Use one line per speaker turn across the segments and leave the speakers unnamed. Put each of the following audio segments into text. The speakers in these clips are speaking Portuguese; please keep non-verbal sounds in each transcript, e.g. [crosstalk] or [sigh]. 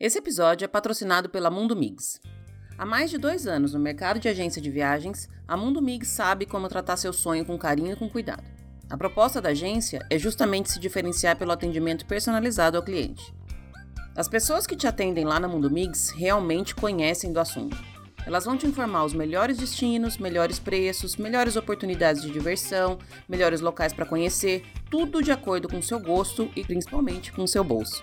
Esse episódio é patrocinado pela Mundo Migs. Há mais de dois anos no mercado de agência de viagens, a Mundo Migs sabe como tratar seu sonho com carinho e com cuidado. A proposta da agência é justamente se diferenciar pelo atendimento personalizado ao cliente. As pessoas que te atendem lá na Mundo Migs realmente conhecem do assunto. Elas vão te informar os melhores destinos, melhores preços, melhores oportunidades de diversão, melhores locais para conhecer, tudo de acordo com seu gosto e principalmente com seu bolso.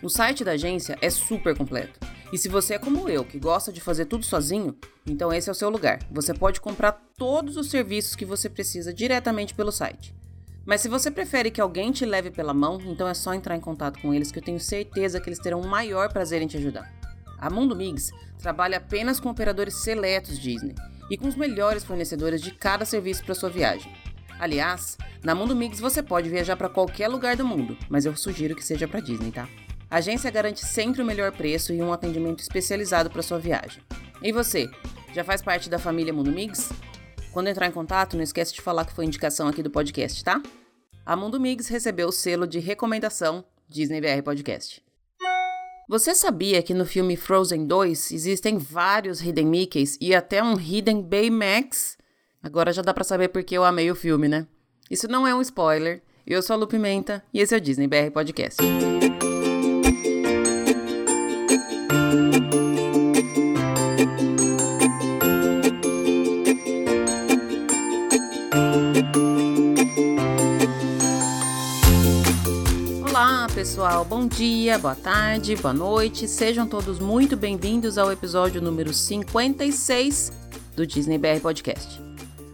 O site da agência é super completo. E se você é como eu, que gosta de fazer tudo sozinho, então esse é o seu lugar. Você pode comprar todos os serviços que você precisa diretamente pelo site. Mas se você prefere que alguém te leve pela mão, então é só entrar em contato com eles que eu tenho certeza que eles terão o maior prazer em te ajudar. A Mundo Migs trabalha apenas com operadores seletos Disney e com os melhores fornecedores de cada serviço para sua viagem. Aliás, na Mundo Migs você pode viajar para qualquer lugar do mundo, mas eu sugiro que seja para Disney, tá? A agência garante sempre o melhor preço e um atendimento especializado para sua viagem. E você, já faz parte da família Mundo Migs? Quando entrar em contato, não esquece de falar que foi indicação aqui do podcast, tá? A Mundo Migs recebeu o selo de recomendação Disney BR Podcast. Você sabia que no filme Frozen 2 existem vários Hidden Mickeys e até um Hidden Baymax? Agora já dá para saber porque eu amei o filme, né? Isso não é um spoiler. Eu sou a Lu Pimenta e esse é o Disney BR Podcast. Pessoal, bom dia, boa tarde, boa noite, sejam todos muito bem-vindos ao episódio número 56 do Disney BR Podcast.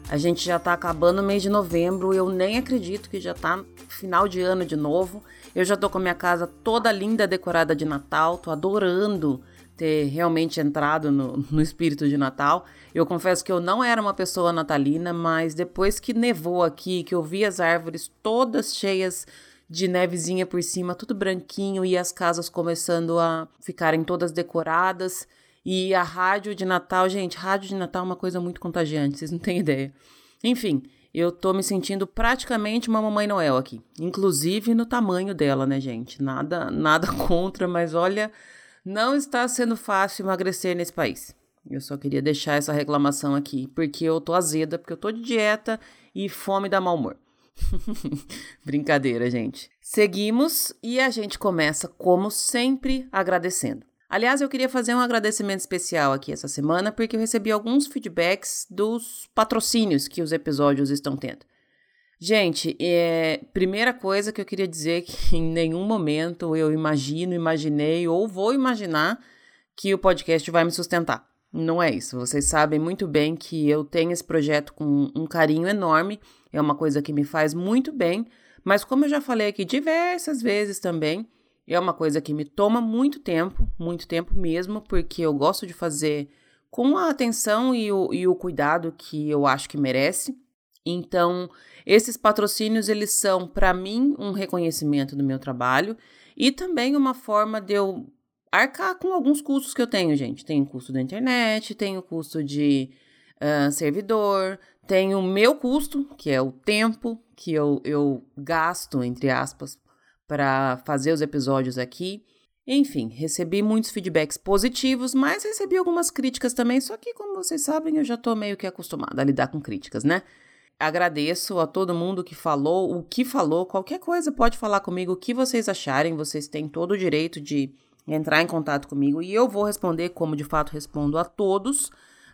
A gente já tá acabando o mês de novembro, eu nem acredito que já tá final de ano de novo. Eu já tô com a minha casa toda linda, decorada de Natal, tô adorando ter realmente entrado no, no espírito de Natal. Eu confesso que eu não era uma pessoa natalina, mas depois que nevou aqui, que eu vi as árvores todas cheias de nevezinha por cima, tudo branquinho e as casas começando a ficarem todas decoradas. E a rádio de Natal, gente, rádio de Natal é uma coisa muito contagiante, vocês não têm ideia. Enfim, eu tô me sentindo praticamente uma mamãe Noel aqui, inclusive no tamanho dela, né, gente? Nada, nada [laughs] contra, mas olha, não está sendo fácil emagrecer nesse país. Eu só queria deixar essa reclamação aqui, porque eu tô azeda, porque eu tô de dieta e fome dá mau humor. [laughs] Brincadeira, gente. Seguimos e a gente começa, como sempre, agradecendo. Aliás, eu queria fazer um agradecimento especial aqui essa semana, porque eu recebi alguns feedbacks dos patrocínios que os episódios estão tendo. Gente, é, primeira coisa que eu queria dizer que [laughs] em nenhum momento eu imagino, imaginei ou vou imaginar que o podcast vai me sustentar. Não é isso. Vocês sabem muito bem que eu tenho esse projeto com um carinho enorme é uma coisa que me faz muito bem, mas como eu já falei aqui diversas vezes também, é uma coisa que me toma muito tempo, muito tempo mesmo, porque eu gosto de fazer com a atenção e o, e o cuidado que eu acho que merece. Então, esses patrocínios, eles são, para mim, um reconhecimento do meu trabalho e também uma forma de eu arcar com alguns custos que eu tenho, gente. Tenho custo da internet, tenho custo de uh, servidor, tem o meu custo, que é o tempo que eu, eu gasto, entre aspas, para fazer os episódios aqui. Enfim, recebi muitos feedbacks positivos, mas recebi algumas críticas também. Só que, como vocês sabem, eu já estou meio que acostumada a lidar com críticas, né? Agradeço a todo mundo que falou, o que falou, qualquer coisa pode falar comigo, o que vocês acharem. Vocês têm todo o direito de entrar em contato comigo e eu vou responder como de fato respondo a todos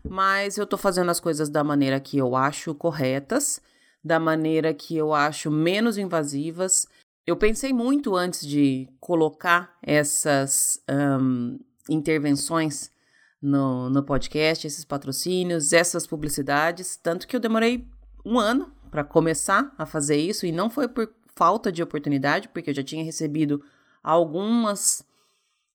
mas eu tô fazendo as coisas da maneira que eu acho corretas, da maneira que eu acho menos invasivas. Eu pensei muito antes de colocar essas um, intervenções no, no podcast, esses patrocínios, essas publicidades, tanto que eu demorei um ano para começar a fazer isso e não foi por falta de oportunidade, porque eu já tinha recebido algumas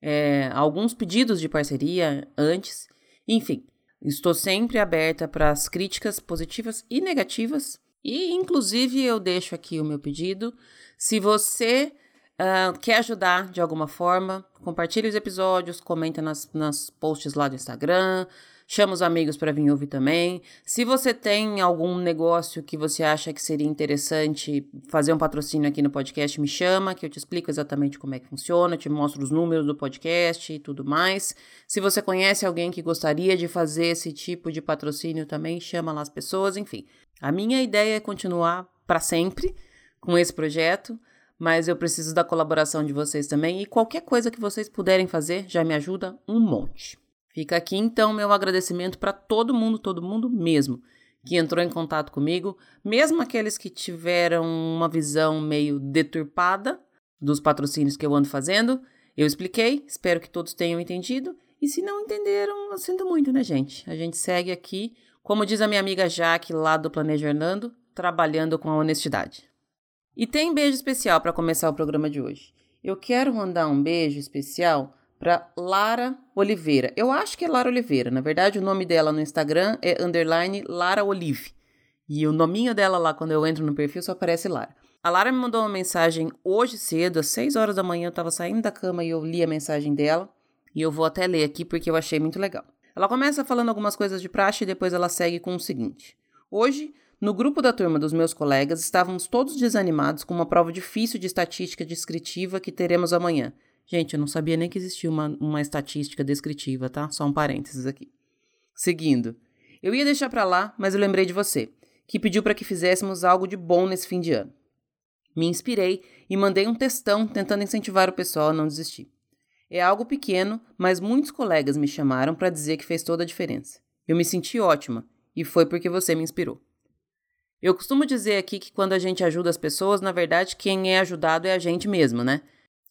é, alguns pedidos de parceria antes. Enfim, Estou sempre aberta para as críticas positivas e negativas. E, inclusive, eu deixo aqui o meu pedido. Se você uh, quer ajudar de alguma forma, compartilhe os episódios, comenta nas, nas posts lá do Instagram. Chama os amigos para vir ouvir também. Se você tem algum negócio que você acha que seria interessante fazer um patrocínio aqui no podcast, me chama, que eu te explico exatamente como é que funciona, te mostro os números do podcast e tudo mais. Se você conhece alguém que gostaria de fazer esse tipo de patrocínio também, chama lá as pessoas, enfim. A minha ideia é continuar para sempre com esse projeto, mas eu preciso da colaboração de vocês também e qualquer coisa que vocês puderem fazer já me ajuda um monte. Fica aqui então meu agradecimento para todo mundo, todo mundo mesmo, que entrou em contato comigo, mesmo aqueles que tiveram uma visão meio deturpada dos patrocínios que eu ando fazendo. Eu expliquei, espero que todos tenham entendido. E se não entenderam, eu sinto muito, né, gente? A gente segue aqui, como diz a minha amiga Jaque lá do Planeja Hernando, trabalhando com a honestidade. E tem beijo especial para começar o programa de hoje. Eu quero mandar um beijo especial para Lara Oliveira. Eu acho que é Lara Oliveira. Na verdade, o nome dela no Instagram é underline Lara Olive. E o nominho dela lá, quando eu entro no perfil, só aparece Lara. A Lara me mandou uma mensagem hoje cedo, às 6 horas da manhã, eu estava saindo da cama e eu li a mensagem dela. E eu vou até ler aqui porque eu achei muito legal. Ela começa falando algumas coisas de praxe e depois ela segue com o seguinte. Hoje, no grupo da turma dos meus colegas, estávamos todos desanimados com uma prova difícil de estatística descritiva que teremos amanhã. Gente, eu não sabia nem que existia uma, uma estatística descritiva, tá? Só um parênteses aqui. Seguindo. Eu ia deixar para lá, mas eu lembrei de você, que pediu para que fizéssemos algo de bom nesse fim de ano. Me inspirei e mandei um textão tentando incentivar o pessoal a não desistir. É algo pequeno, mas muitos colegas me chamaram para dizer que fez toda a diferença. Eu me senti ótima, e foi porque você me inspirou. Eu costumo dizer aqui que quando a gente ajuda as pessoas, na verdade, quem é ajudado é a gente mesmo, né?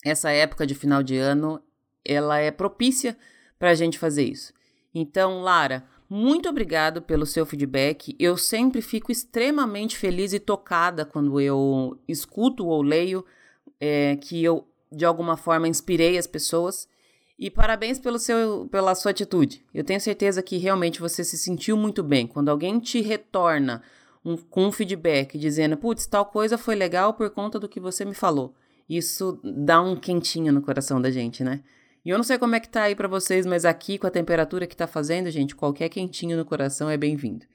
Essa época de final de ano, ela é propícia para a gente fazer isso. Então, Lara, muito obrigado pelo seu feedback. Eu sempre fico extremamente feliz e tocada quando eu escuto ou leio é, que eu, de alguma forma, inspirei as pessoas. E parabéns pelo seu, pela sua atitude. Eu tenho certeza que realmente você se sentiu muito bem. Quando alguém te retorna um, com um feedback dizendo, putz, tal coisa foi legal por conta do que você me falou isso dá um quentinho no coração da gente, né? E eu não sei como é que tá aí para vocês, mas aqui com a temperatura que tá fazendo, gente, qualquer quentinho no coração é bem-vindo.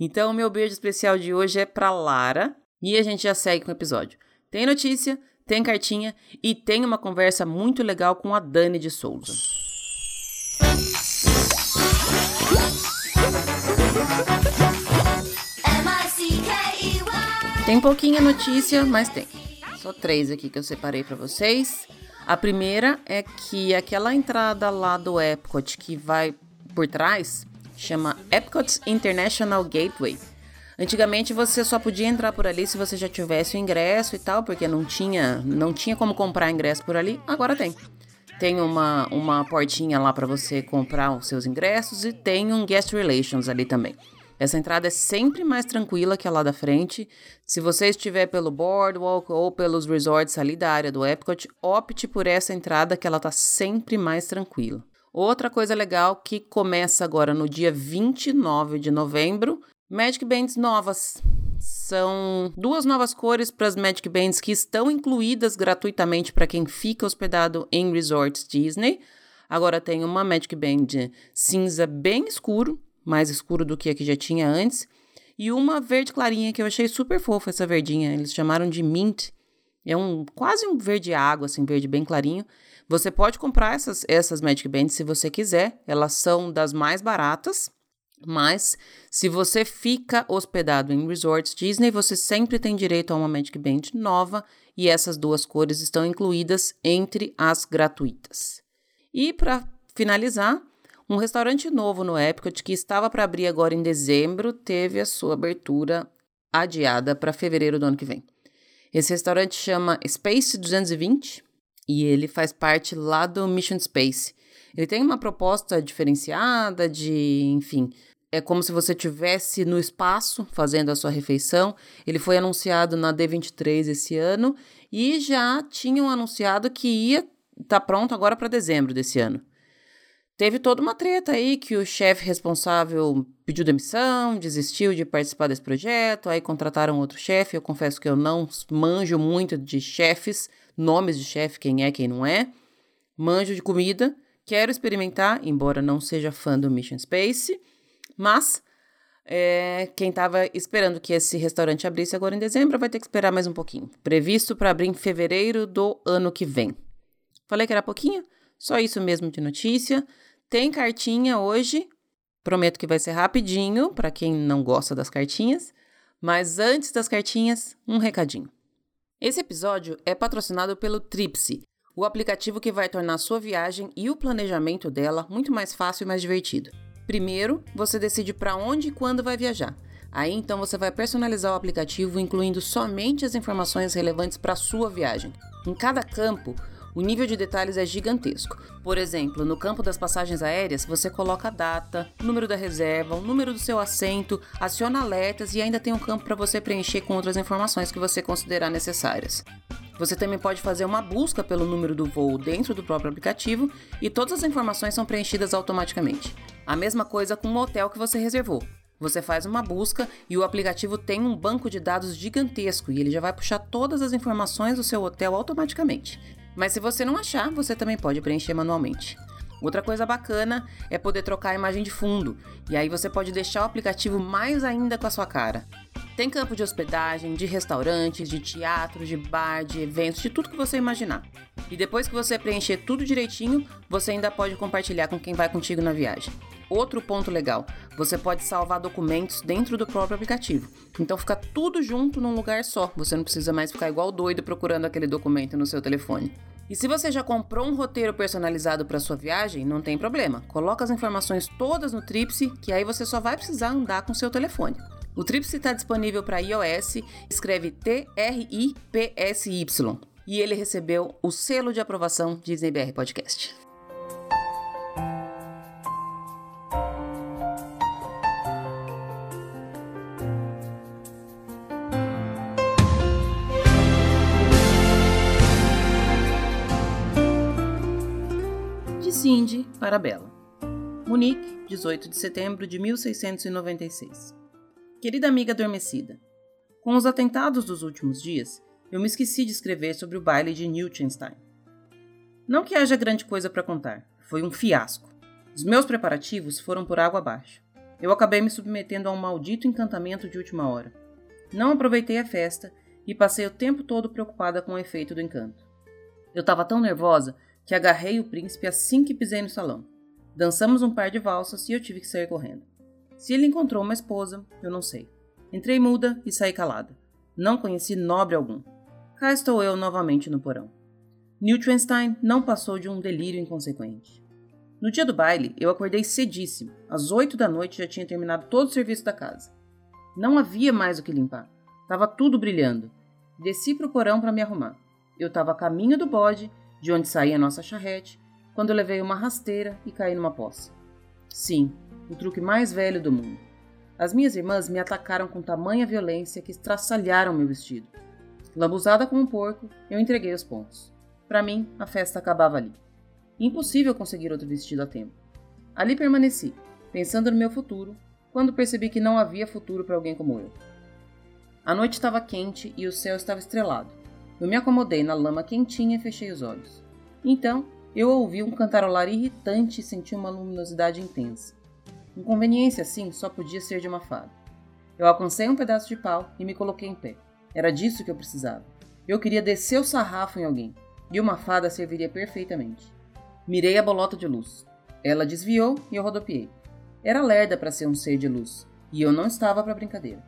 Então, o meu beijo especial de hoje é para Lara e a gente já segue com o episódio. Tem notícia, tem cartinha e tem uma conversa muito legal com a Dani de Souza. Tem pouquinha notícia, mas tem. Só três aqui que eu separei para vocês. A primeira é que aquela entrada lá do Epcot que vai por trás chama Epcot International Gateway. Antigamente você só podia entrar por ali se você já tivesse o ingresso e tal, porque não tinha, não tinha como comprar ingresso por ali. Agora tem. Tem uma, uma portinha lá para você comprar os seus ingressos e tem um guest relations ali também. Essa entrada é sempre mais tranquila que a lá da frente. Se você estiver pelo Boardwalk ou pelos resorts ali da área do Epcot, opte por essa entrada que ela tá sempre mais tranquila. Outra coisa legal que começa agora no dia 29 de novembro, Magic Bands novas. São duas novas cores para as Magic Bands que estão incluídas gratuitamente para quem fica hospedado em resorts Disney. Agora tem uma Magic Band cinza bem escuro mais escuro do que a que já tinha antes, e uma verde clarinha que eu achei super fofa essa verdinha, eles chamaram de mint. É um quase um verde água, assim, verde bem clarinho. Você pode comprar essas, essas Magic Bands se você quiser, elas são das mais baratas. Mas se você fica hospedado em resorts Disney, você sempre tem direito a uma Magic Band nova e essas duas cores estão incluídas entre as gratuitas. E para finalizar, um restaurante novo no Epcot que estava para abrir agora em dezembro teve a sua abertura adiada para fevereiro do ano que vem. Esse restaurante chama Space 220 e ele faz parte lá do Mission Space. Ele tem uma proposta diferenciada de, enfim, é como se você tivesse no espaço fazendo a sua refeição. Ele foi anunciado na D23 esse ano e já tinham anunciado que ia estar tá pronto agora para dezembro desse ano. Teve toda uma treta aí que o chefe responsável pediu demissão, desistiu de participar desse projeto, aí contrataram outro chefe. Eu confesso que eu não manjo muito de chefes, nomes de chefe, quem é, quem não é. Manjo de comida, quero experimentar, embora não seja fã do Mission Space. Mas é, quem estava esperando que esse restaurante abrisse agora em dezembro vai ter que esperar mais um pouquinho. Previsto para abrir em fevereiro do ano que vem. Falei que era pouquinho? Só isso mesmo de notícia. Tem cartinha hoje. Prometo que vai ser rapidinho para quem não gosta das cartinhas. Mas antes das cartinhas, um recadinho. Esse episódio é patrocinado pelo Tripsy, o aplicativo que vai tornar sua viagem e o planejamento dela muito mais fácil e mais divertido. Primeiro, você decide para onde e quando vai viajar. Aí então você vai personalizar o aplicativo incluindo somente as informações relevantes para a sua viagem. Em cada campo, o nível de detalhes é gigantesco. Por exemplo, no campo das passagens aéreas, você coloca a data, o número da reserva, o número do seu assento, aciona alertas e ainda tem um campo para você preencher com outras informações que você considerar necessárias. Você também pode fazer uma busca pelo número do voo dentro do próprio aplicativo e todas as informações são preenchidas automaticamente. A mesma coisa com o hotel que você reservou. Você faz uma busca e o aplicativo tem um banco de dados gigantesco e ele já vai puxar todas as informações do seu hotel automaticamente. Mas se você não achar, você também pode preencher manualmente. Outra coisa bacana é poder trocar a imagem de fundo, e aí você pode deixar o aplicativo mais ainda com a sua cara. Tem campo de hospedagem, de restaurantes, de teatro, de bar, de eventos, de tudo que você imaginar. E depois que você preencher tudo direitinho, você ainda pode compartilhar com quem vai contigo na viagem. Outro ponto legal, você pode salvar documentos dentro do próprio aplicativo. Então fica tudo junto num lugar só. Você não precisa mais ficar igual doido procurando aquele documento no seu telefone. E se você já comprou um roteiro personalizado para sua viagem, não tem problema. Coloca as informações todas no Tripsy, que aí você só vai precisar andar com seu telefone. O Tripsy está disponível para iOS, escreve T-R-I-P-S-Y. E ele recebeu o selo de aprovação Disney BR Podcast. Cindy para Bela. Munique, 18 de setembro de 1696. Querida amiga adormecida, com os atentados dos últimos dias, eu me esqueci de escrever sobre o baile de Newtonstein. Não que haja grande coisa para contar, foi um fiasco. Os meus preparativos foram por água abaixo. Eu acabei me submetendo a um maldito encantamento de última hora. Não aproveitei a festa e passei o tempo todo preocupada com o efeito do encanto. Eu estava tão nervosa que agarrei o príncipe assim que pisei no salão. Dançamos um par de valsas e eu tive que sair correndo. Se ele encontrou uma esposa, eu não sei. Entrei muda e saí calada. Não conheci nobre algum. Cá estou eu novamente no porão. Neuschwanstein não passou de um delírio inconsequente. No dia do baile, eu acordei cedíssimo. Às oito da noite já tinha terminado todo o serviço da casa. Não havia mais o que limpar. Tava tudo brilhando. Desci para o porão para me arrumar. Eu estava a caminho do bode, de onde saía a nossa charrete, quando levei uma rasteira e caí numa poça. Sim, o truque mais velho do mundo. As minhas irmãs me atacaram com tamanha violência que estraçalharam meu vestido. Lambuzada como um porco, eu entreguei os pontos. Para mim, a festa acabava ali. Impossível conseguir outro vestido a tempo. Ali permaneci, pensando no meu futuro, quando percebi que não havia futuro para alguém como eu. A noite estava quente e o céu estava estrelado. Eu me acomodei na lama quentinha e fechei os olhos. Então, eu ouvi um cantarolar irritante e senti uma luminosidade intensa. Inconveniência assim só podia ser de uma fada. Eu alcancei um pedaço de pau e me coloquei em pé. Era disso que eu precisava. Eu queria descer o sarrafo em alguém, e uma fada serviria perfeitamente. Mirei a bolota de luz. Ela desviou e eu rodopiei. Era lerda para ser um ser de luz, e eu não estava para brincadeira.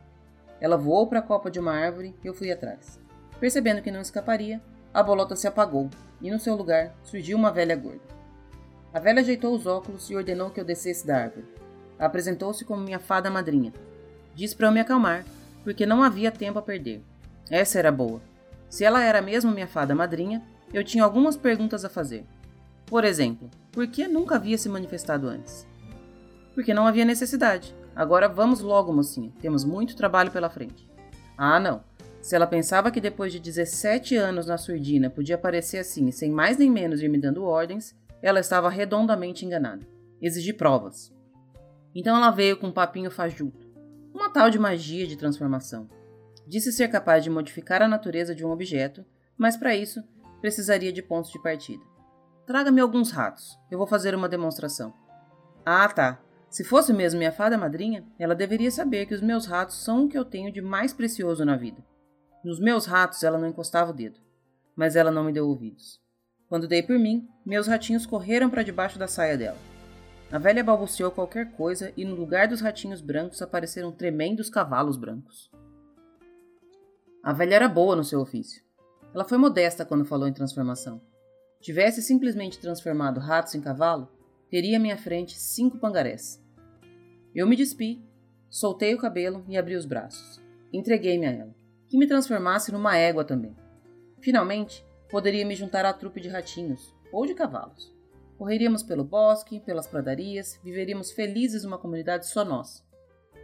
Ela voou para a copa de uma árvore e eu fui atrás. Percebendo que não escaparia, a bolota se apagou e no seu lugar surgiu uma velha gorda. A velha ajeitou os óculos e ordenou que eu descesse da árvore. Apresentou-se como minha fada madrinha. Disse para eu me acalmar, porque não havia tempo a perder. Essa era boa. Se ela era mesmo minha fada madrinha, eu tinha algumas perguntas a fazer. Por exemplo, por que nunca havia se manifestado antes? Porque não havia necessidade. Agora vamos logo, mocinha. Temos muito trabalho pela frente. Ah, não. Se ela pensava que depois de 17 anos na surdina podia aparecer assim, sem mais nem menos ir me dando ordens, ela estava redondamente enganada. Exigi provas. Então ela veio com um papinho fajuto, uma tal de magia de transformação. Disse ser capaz de modificar a natureza de um objeto, mas para isso precisaria de pontos de partida. Traga-me alguns ratos, eu vou fazer uma demonstração. Ah, tá. Se fosse mesmo minha fada madrinha, ela deveria saber que os meus ratos são o que eu tenho de mais precioso na vida. Nos meus ratos ela não encostava o dedo, mas ela não me deu ouvidos. Quando dei por mim, meus ratinhos correram para debaixo da saia dela. A velha balbuciou qualquer coisa e no lugar dos ratinhos brancos apareceram tremendos cavalos brancos. A velha era boa no seu ofício. Ela foi modesta quando falou em transformação. Tivesse simplesmente transformado ratos em cavalo, teria à minha frente cinco pangarés. Eu me despi, soltei o cabelo e abri os braços. Entreguei-me a ela, que me transformasse numa égua também. Finalmente, poderia me juntar à trupe de ratinhos ou de cavalos. Correríamos pelo bosque, pelas pradarias, viveríamos felizes numa comunidade só nós.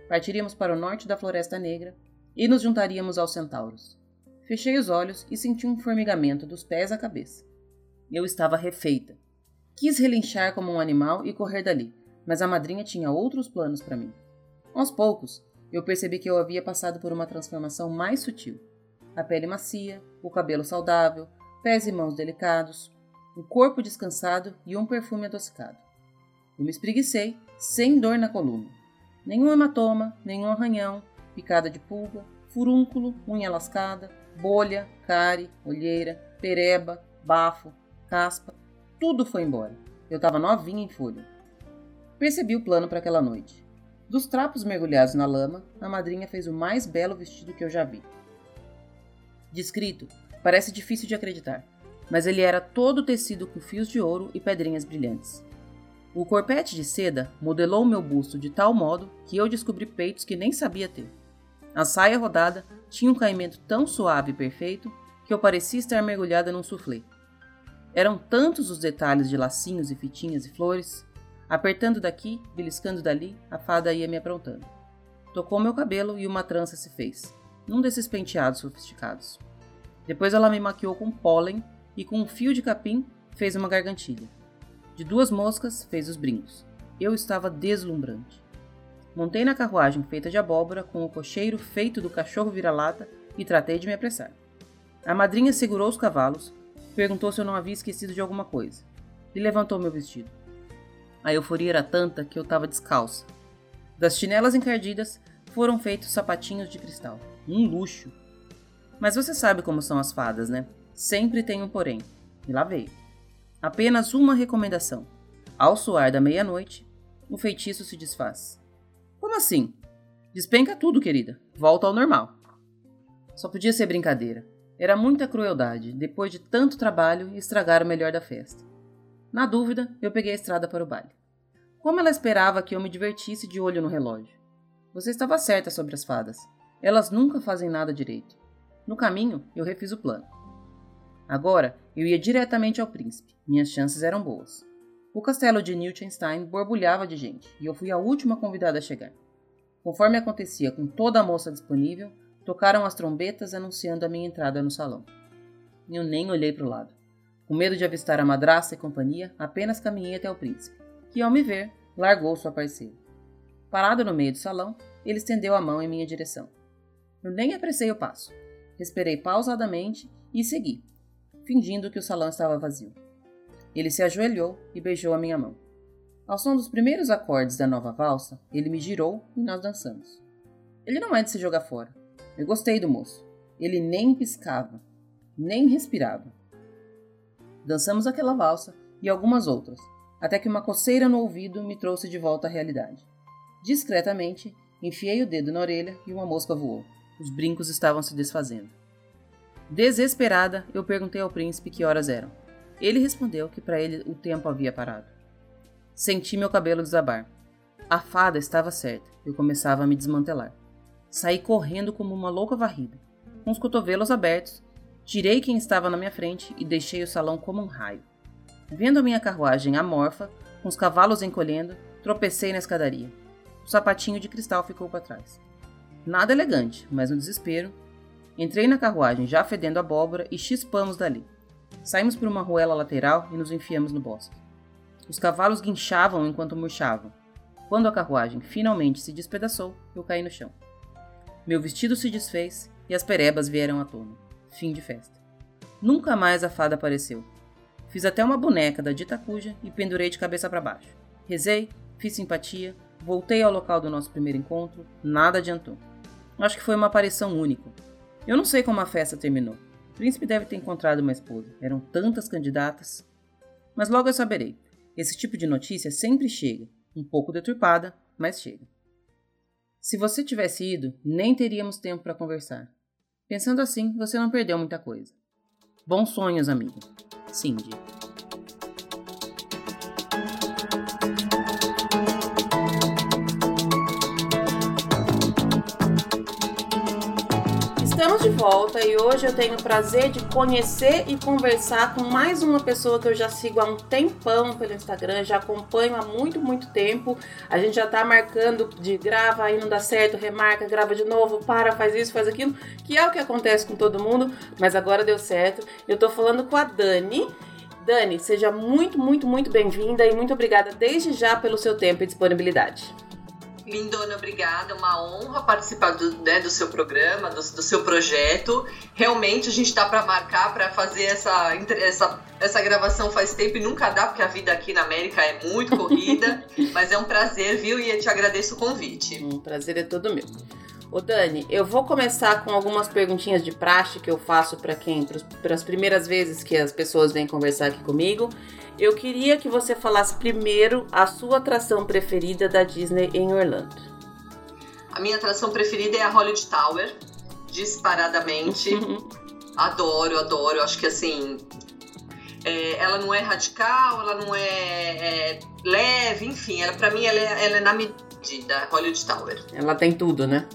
Partiríamos para o norte da Floresta Negra e nos juntaríamos aos centauros. Fechei os olhos e senti um formigamento dos pés à cabeça. Eu estava refeita. Quis relinchar como um animal e correr dali, mas a madrinha tinha outros planos para mim. Aos poucos, eu percebi que eu havia passado por uma transformação mais sutil. A pele macia, o cabelo saudável, pés e mãos delicados, um corpo descansado e um perfume adocicado. Eu me espreguicei, sem dor na coluna. Nenhum hematoma, nenhum arranhão, picada de pulga, furúnculo, unha lascada, bolha, cárie, olheira, pereba, bafo, caspa, tudo foi embora. Eu estava novinha em folha. Percebi o plano para aquela noite. Dos trapos mergulhados na lama, a madrinha fez o mais belo vestido que eu já vi. Descrito, Parece difícil de acreditar, mas ele era todo tecido com fios de ouro e pedrinhas brilhantes. O corpete de seda modelou meu busto de tal modo que eu descobri peitos que nem sabia ter. A saia rodada tinha um caimento tão suave e perfeito que eu parecia estar mergulhada num soufflé. Eram tantos os detalhes de lacinhos e fitinhas e flores. Apertando daqui, beliscando dali, a fada ia me aprontando. Tocou meu cabelo e uma trança se fez, num desses penteados sofisticados. Depois ela me maquiou com pólen e com um fio de capim fez uma gargantilha. De duas moscas fez os brincos. Eu estava deslumbrante. Montei na carruagem feita de abóbora com o cocheiro feito do cachorro vira-lata e tratei de me apressar. A madrinha segurou os cavalos, perguntou se eu não havia esquecido de alguma coisa e levantou meu vestido. A euforia era tanta que eu estava descalça. Das chinelas encardidas foram feitos sapatinhos de cristal. Um luxo! Mas você sabe como são as fadas, né? Sempre tem um porém. E lá veio. Apenas uma recomendação. Ao soar da meia-noite, o feitiço se desfaz. Como assim? Despenca tudo, querida. Volta ao normal. Só podia ser brincadeira. Era muita crueldade, depois de tanto trabalho, estragar o melhor da festa. Na dúvida, eu peguei a estrada para o baile. Como ela esperava que eu me divertisse de olho no relógio? Você estava certa sobre as fadas. Elas nunca fazem nada direito. No caminho, eu refiz o plano. Agora, eu ia diretamente ao príncipe. Minhas chances eram boas. O castelo de Newchenstein borbulhava de gente e eu fui a última convidada a chegar. Conforme acontecia com toda a moça disponível, tocaram as trombetas anunciando a minha entrada no salão. Eu nem olhei para o lado. Com medo de avistar a madraça e companhia, apenas caminhei até o príncipe, que, ao me ver, largou sua parceira. Parado no meio do salão, ele estendeu a mão em minha direção. Eu nem apressei o passo. Esperei pausadamente e segui, fingindo que o salão estava vazio. Ele se ajoelhou e beijou a minha mão. Ao som dos primeiros acordes da nova valsa, ele me girou e nós dançamos. Ele não é de se jogar fora. Eu gostei do moço. Ele nem piscava, nem respirava. Dançamos aquela valsa e algumas outras, até que uma coceira no ouvido me trouxe de volta à realidade. Discretamente, enfiei o dedo na orelha e uma mosca voou. Os brincos estavam se desfazendo. Desesperada, eu perguntei ao príncipe que horas eram. Ele respondeu que para ele o tempo havia parado. Senti meu cabelo desabar. A fada estava certa, eu começava a me desmantelar. Saí correndo como uma louca varrida, com os cotovelos abertos, tirei quem estava na minha frente e deixei o salão como um raio. Vendo minha carruagem amorfa, com os cavalos encolhendo, tropecei na escadaria. O sapatinho de cristal ficou para trás. Nada elegante, mas no desespero, entrei na carruagem já fedendo abóbora e chispamos dali. Saímos por uma ruela lateral e nos enfiamos no bosque. Os cavalos guinchavam enquanto murchavam. Quando a carruagem finalmente se despedaçou, eu caí no chão. Meu vestido se desfez e as perebas vieram à tona. Fim de festa. Nunca mais a fada apareceu. Fiz até uma boneca da dita cuja e pendurei de cabeça para baixo. Rezei, fiz simpatia, voltei ao local do nosso primeiro encontro, nada adiantou. Acho que foi uma aparição única. Eu não sei como a festa terminou. O príncipe deve ter encontrado uma esposa. Eram tantas candidatas. Mas logo eu saberei. Esse tipo de notícia sempre chega, um pouco deturpada, mas chega. Se você tivesse ido, nem teríamos tempo para conversar. Pensando assim, você não perdeu muita coisa. Bons sonhos, amigo. Cindy. De volta e hoje eu tenho o prazer de conhecer e conversar com mais uma pessoa que eu já sigo há um tempão pelo Instagram, já acompanho há muito, muito tempo. A gente já tá marcando de grava, aí não dá certo, remarca, grava de novo, para, faz isso, faz aquilo, que é o que acontece com todo mundo, mas agora deu certo. Eu tô falando com a Dani. Dani, seja muito, muito, muito bem-vinda e muito obrigada desde já pelo seu tempo e disponibilidade.
Lindona, obrigada. É uma honra participar do, né, do seu programa, do, do, seu projeto. Realmente a gente está para marcar para fazer essa, essa, essa gravação faz tempo e nunca dá, porque a vida aqui na América é muito corrida. [laughs] mas é um prazer, viu? E eu te agradeço o convite.
Um prazer é todo meu. Ô Dani, eu vou começar com algumas perguntinhas de praxe que eu faço para quem, para as primeiras vezes que as pessoas vêm conversar aqui comigo. Eu queria que você falasse primeiro a sua atração preferida da Disney em Orlando.
A minha atração preferida é a Hollywood Tower, disparadamente. [laughs] adoro, adoro. Acho que assim, é, ela não é radical, ela não é, é leve, enfim, ela para mim ela é, ela é na medida, Hollywood Tower.
Ela tem tudo, né?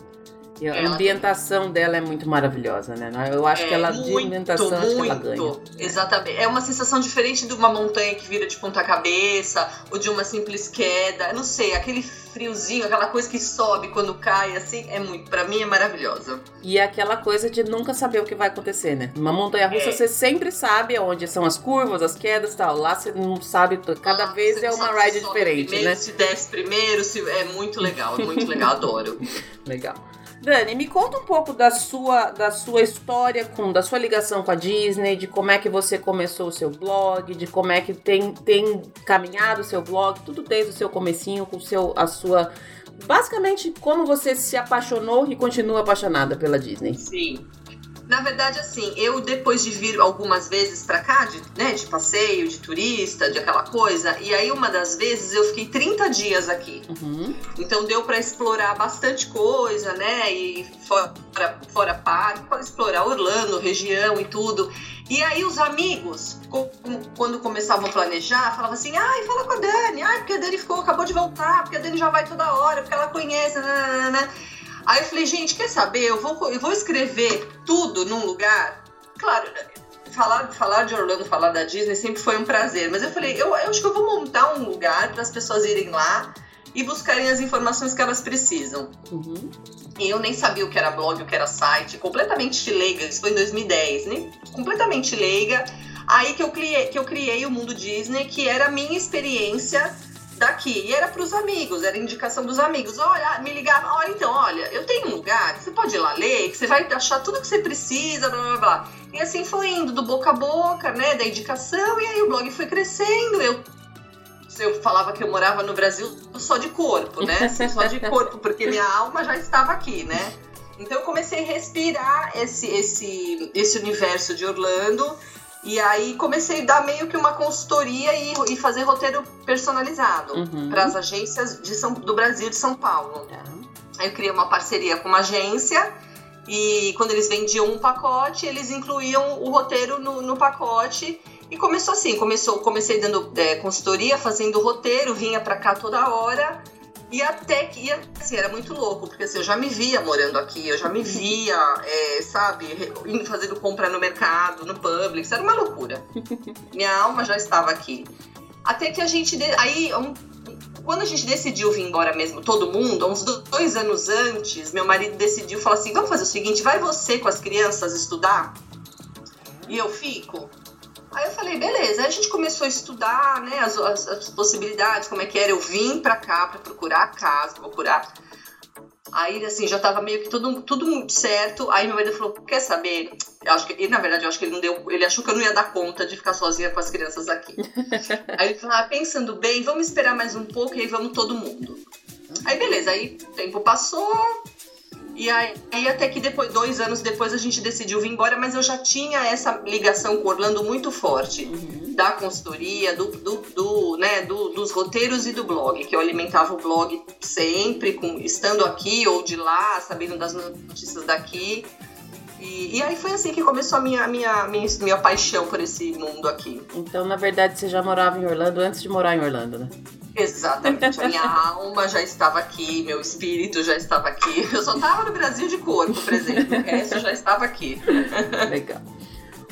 E a ambientação tem... dela é muito maravilhosa, né? Eu acho é, que ela, muito, de ambientação, muito, acho que ela ganha.
Exatamente. É uma sensação diferente de uma montanha que vira de ponta cabeça, ou de uma simples queda. Eu não sei, aquele friozinho, aquela coisa que sobe quando cai, assim, é muito, para mim é maravilhosa.
E é aquela coisa de nunca saber o que vai acontecer, né? Numa montanha russa é. você sempre sabe onde são as curvas, as quedas e tal. Lá você não sabe, cada ah, vez é uma ride diferente,
primeiro,
né?
Se desce primeiro, se... é muito legal, é muito legal, adoro. [laughs]
legal. Dani, me conta um pouco da sua, da sua história, com, da sua ligação com a Disney, de como é que você começou o seu blog, de como é que tem, tem caminhado o seu blog, tudo desde o seu comecinho, com seu, a sua... Basicamente, como você se apaixonou e continua apaixonada pela Disney.
Sim. Na verdade, assim, eu depois de vir algumas vezes para cá, de, né, de passeio, de turista, de aquela coisa, e aí uma das vezes eu fiquei 30 dias aqui. Uhum. Então deu para explorar bastante coisa, né? E fora, fora parque, para explorar Orlando, região e tudo. E aí os amigos, quando começavam a planejar, falavam assim, ai, fala com a Dani, ai, porque a Dani ficou, acabou de voltar, porque a Dani já vai toda hora, porque ela conhece, né, né, né. Aí eu falei, gente, quer saber? Eu vou, eu vou escrever tudo num lugar. Claro, falar, falar de Orlando, falar da Disney sempre foi um prazer. Mas eu falei, eu, eu acho que eu vou montar um lugar para as pessoas irem lá e buscarem as informações que elas precisam. Uhum. E eu nem sabia o que era blog, o que era site, completamente leiga. Isso foi em 2010, né? Completamente leiga. Aí que eu criei, que eu criei o Mundo Disney, que era a minha experiência daqui. E era para os amigos, era indicação dos amigos. Olha, me ligavam, olha, então, olha, eu tenho um lugar que você pode ir lá ler, que você vai achar tudo que você precisa, blá blá blá. E assim foi indo, do boca a boca, né, da indicação, e aí o blog foi crescendo. Eu eu falava que eu morava no Brasil só de corpo, né? [laughs] Só de corpo, porque minha alma já estava aqui, né? Então eu comecei a respirar esse, esse, esse universo de Orlando e aí comecei a dar meio que uma consultoria e, e fazer roteiro personalizado uhum. para as agências de São, do Brasil de São Paulo. Uhum. Aí eu criei uma parceria com uma agência e quando eles vendiam um pacote, eles incluíam o roteiro no, no pacote. E começou assim, começou, comecei dando é, consultoria, fazendo roteiro, vinha para cá toda hora. E até que, assim, era muito louco, porque assim, eu já me via morando aqui, eu já me via, é, sabe, indo fazendo compra no mercado, no Publix, era uma loucura. [laughs] Minha alma já estava aqui. Até que a gente, aí, um, quando a gente decidiu vir embora mesmo, todo mundo, uns dois anos antes, meu marido decidiu, falar assim, vamos fazer o seguinte, vai você com as crianças estudar? E eu fico? Aí eu falei, beleza. Aí a gente começou a estudar, né, as, as, as possibilidades, como é que era. Eu vim pra cá pra procurar a casa, procurar. Aí, assim, já tava meio que tudo, tudo muito certo. Aí meu marido falou, quer saber? Eu acho que, ele, na verdade, eu acho que ele não deu. Ele achou que eu não ia dar conta de ficar sozinha com as crianças aqui. [laughs] aí ele falou, ah, pensando bem, vamos esperar mais um pouco e aí vamos todo mundo. Aí beleza, aí o tempo passou, e aí, aí, até que depois, dois anos depois, a gente decidiu vir embora, mas eu já tinha essa ligação com Orlando muito forte. Uhum. Da consultoria, do, do, do né, do, dos roteiros e do blog, que eu alimentava o blog sempre, com, estando aqui ou de lá, sabendo das notícias daqui. E, e, aí foi assim que começou a minha, minha, minha, minha paixão por esse mundo aqui.
Então, na verdade, você já morava em Orlando antes de morar em Orlando, né?
Exatamente. A minha alma já estava aqui, meu espírito já estava aqui. Eu só estava no Brasil de corpo, por exemplo. O resto já estava aqui.
Legal.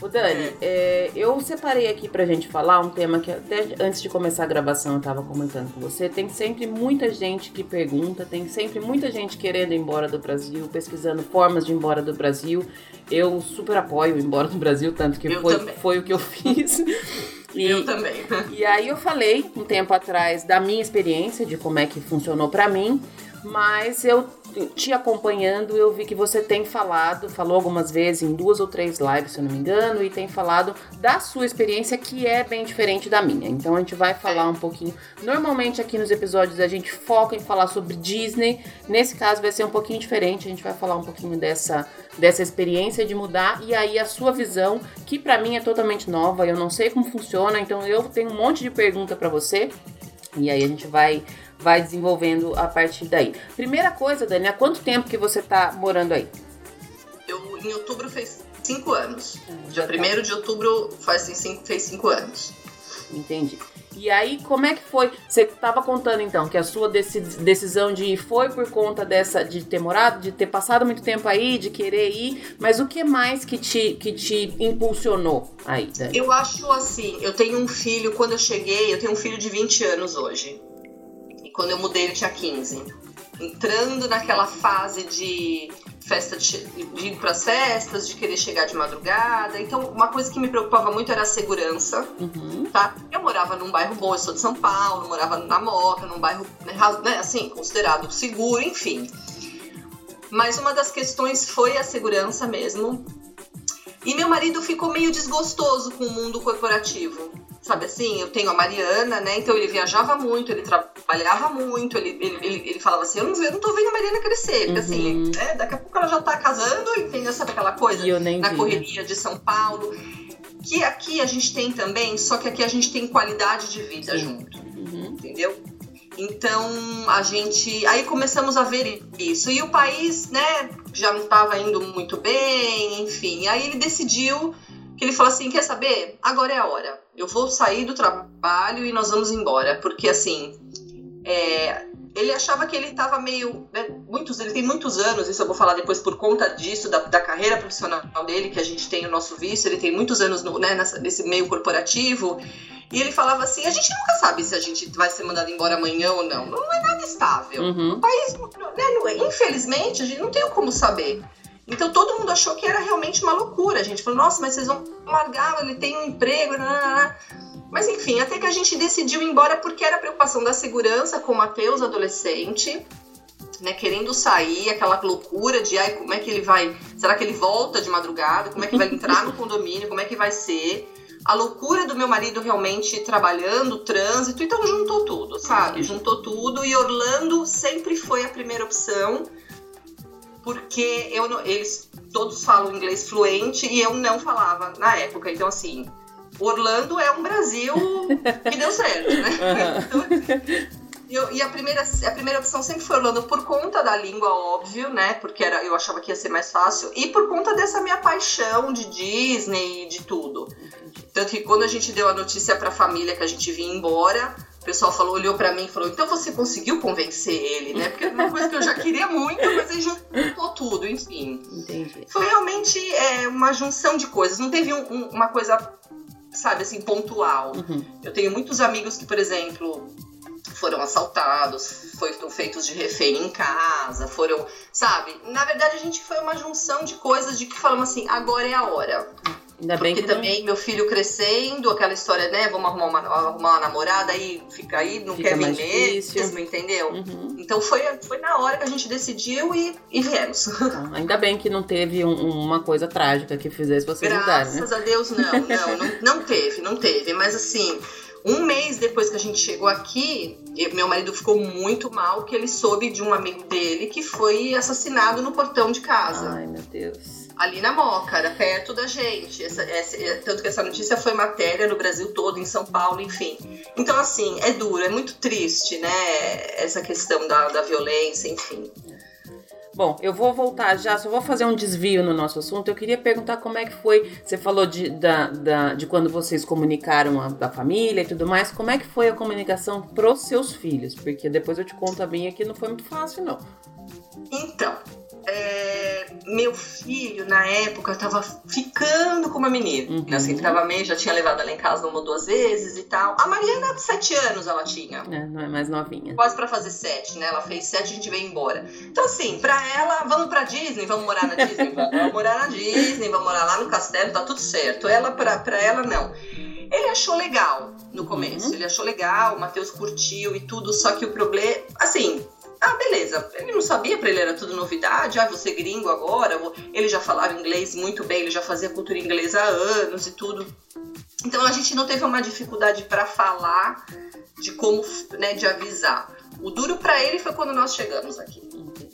O Dani, é, eu separei aqui pra gente falar um tema que até antes de começar a gravação eu tava comentando com você. Tem sempre muita gente que pergunta, tem sempre muita gente querendo ir embora do Brasil, pesquisando formas de ir embora do Brasil. Eu super apoio ir embora do Brasil, tanto que foi, foi o que eu fiz.
E, eu também.
E aí eu falei um tempo atrás da minha experiência, de como é que funcionou para mim, mas eu te acompanhando, eu vi que você tem falado, falou algumas vezes em duas ou três lives, se eu não me engano, e tem falado da sua experiência que é bem diferente da minha. Então a gente vai falar um pouquinho. Normalmente aqui nos episódios a gente foca em falar sobre Disney. Nesse caso vai ser um pouquinho diferente, a gente vai falar um pouquinho dessa dessa experiência de mudar e aí a sua visão, que para mim é totalmente nova, eu não sei como funciona, então eu tenho um monte de pergunta para você. E aí a gente vai vai desenvolvendo a partir daí. Primeira coisa, Dani, há quanto tempo que você está morando aí?
Eu, em outubro fez cinco anos. Ah, Dia 1 tá. de outubro faz cinco, fez cinco anos.
Entendi. E aí, como é que foi? Você estava contando então que a sua decisão de ir foi por conta dessa de ter morado, de ter passado muito tempo aí, de querer ir, mas o que mais que te, que te impulsionou aí?
Dani? Eu acho assim, eu tenho um filho, quando eu cheguei, eu tenho um filho de 20 anos hoje. Quando eu mudei, ele tinha 15. Entrando naquela fase de festa de, de ir para festas, de querer chegar de madrugada. Então, uma coisa que me preocupava muito era a segurança, uhum. tá? Eu morava num bairro bom, eu sou de São Paulo, morava na Moca, num bairro, né, né, assim, considerado seguro, enfim. Mas uma das questões foi a segurança mesmo. E meu marido ficou meio desgostoso com o mundo corporativo sabe assim? Eu tenho a Mariana, né? Então ele viajava muito, ele trabalhava muito, ele, ele, ele, ele falava assim: eu não, eu não tô vendo a Mariana crescer, assim, uhum. assim, é, daqui a pouco ela já tá casando, entendeu? Sabe aquela coisa? Na vi. correria de São Paulo. Que aqui a gente tem também, só que aqui a gente tem qualidade de vida Sim. junto, uhum. entendeu? Então a gente. Aí começamos a ver isso. E o país, né, já não estava indo muito bem, enfim. Aí ele decidiu que ele falou assim: quer saber? Agora é a hora. Eu vou sair do trabalho e nós vamos embora. Porque assim. É, ele achava que ele estava meio. Né, muitos, ele tem muitos anos, isso eu vou falar depois por conta disso, da, da, carreira profissional dele, que a gente tem o nosso vício, ele tem muitos anos no, né, nessa, nesse meio corporativo. E ele falava assim: a gente nunca sabe se a gente vai ser mandado embora amanhã ou não. Não é nada estável. Uhum. O país, né, infelizmente, a gente não tem como saber. Então todo mundo achou que era realmente uma loucura. A gente falou, nossa, mas vocês vão largar, ele tem um emprego. Mas enfim, até que a gente decidiu ir embora porque era preocupação da segurança com o Matheus, adolescente, né, querendo sair, aquela loucura de ai, como é que ele vai. Será que ele volta de madrugada? Como é que vai entrar no condomínio? Como é que vai ser? A loucura do meu marido realmente trabalhando, trânsito, então juntou tudo, sabe? Juntou tudo e Orlando sempre foi a primeira opção porque eu eles todos falam inglês fluente e eu não falava na época. Então, assim, Orlando é um Brasil que deu certo, né? [laughs] Então, eu, e a primeira, a primeira opção sempre foi Orlando por conta da língua, óbvio, né? Porque era, eu achava que ia ser mais fácil. E por conta dessa minha paixão de Disney e de tudo. Tanto que quando a gente deu a notícia pra família que a gente vinha embora, o pessoal falou, olhou para mim e falou: então você conseguiu convencer ele, né? Porque é uma coisa que eu já queria muito, mas ele juntou tudo, enfim. Entendi. Foi realmente é, uma junção de coisas. Não teve um, um, uma coisa, sabe, assim, pontual. Uhum. Eu tenho muitos amigos que, por exemplo, foram assaltados, foram feitos de refém em casa, foram, sabe? Na verdade, a gente foi uma junção de coisas de que falamos assim, agora é a hora. Ainda Porque bem que também não... meu filho crescendo, aquela história, né? Vamos arrumar uma, arrumar uma namorada aí, fica aí, não fica quer vir mesmo, entendeu? Uhum. Então foi, foi na hora que a gente decidiu e, e viemos.
Então, ainda bem que não teve um, uma coisa trágica que fizesse vocês
Graças
mudarem, né?
Graças a Deus, não, não, não, não teve, não teve. Mas assim, Um mês depois que a gente chegou aqui, meu marido ficou muito mal que ele soube de um amigo dele que foi assassinado no portão de casa.
Ai, meu Deus.
Ali na Moca, era perto da gente. Essa, essa, é, tanto que essa notícia foi matéria no Brasil todo, em São Paulo, enfim. Então, assim, é duro, é muito triste, né? Essa questão da, da violência, enfim.
Bom, eu vou voltar já, só vou fazer um desvio no nosso assunto. Eu queria perguntar como é que foi. Você falou de, da, da, de quando vocês comunicaram a, da família e tudo mais. Como é que foi a comunicação pros seus filhos? Porque depois eu te conto a minha que não foi muito fácil, não.
Então, é, meu filho, na época, tava ficando com uma menina. Uhum. Assim, tava meio, já tinha levado ela em casa uma ou duas vezes e tal. A Mariana, sete anos ela tinha.
É, não é mais novinha.
Quase pra fazer sete, né? Ela fez sete e a gente veio embora. Então, assim, pra ela, vamos pra Disney, vamos morar na Disney? [laughs] vamos morar na Disney, vamos morar lá no castelo, tá tudo certo. Ela, pra, pra ela, não. Ele achou legal no começo, uhum. ele achou legal, o Matheus curtiu e tudo, só que o problema, assim, ah, beleza. Ele não sabia, para ele era tudo novidade. Ah, você gringo agora. Ele já falava inglês muito bem, ele já fazia cultura inglesa há anos e tudo. Então a gente não teve uma dificuldade para falar de como, né, de avisar. O duro para ele foi quando nós chegamos aqui.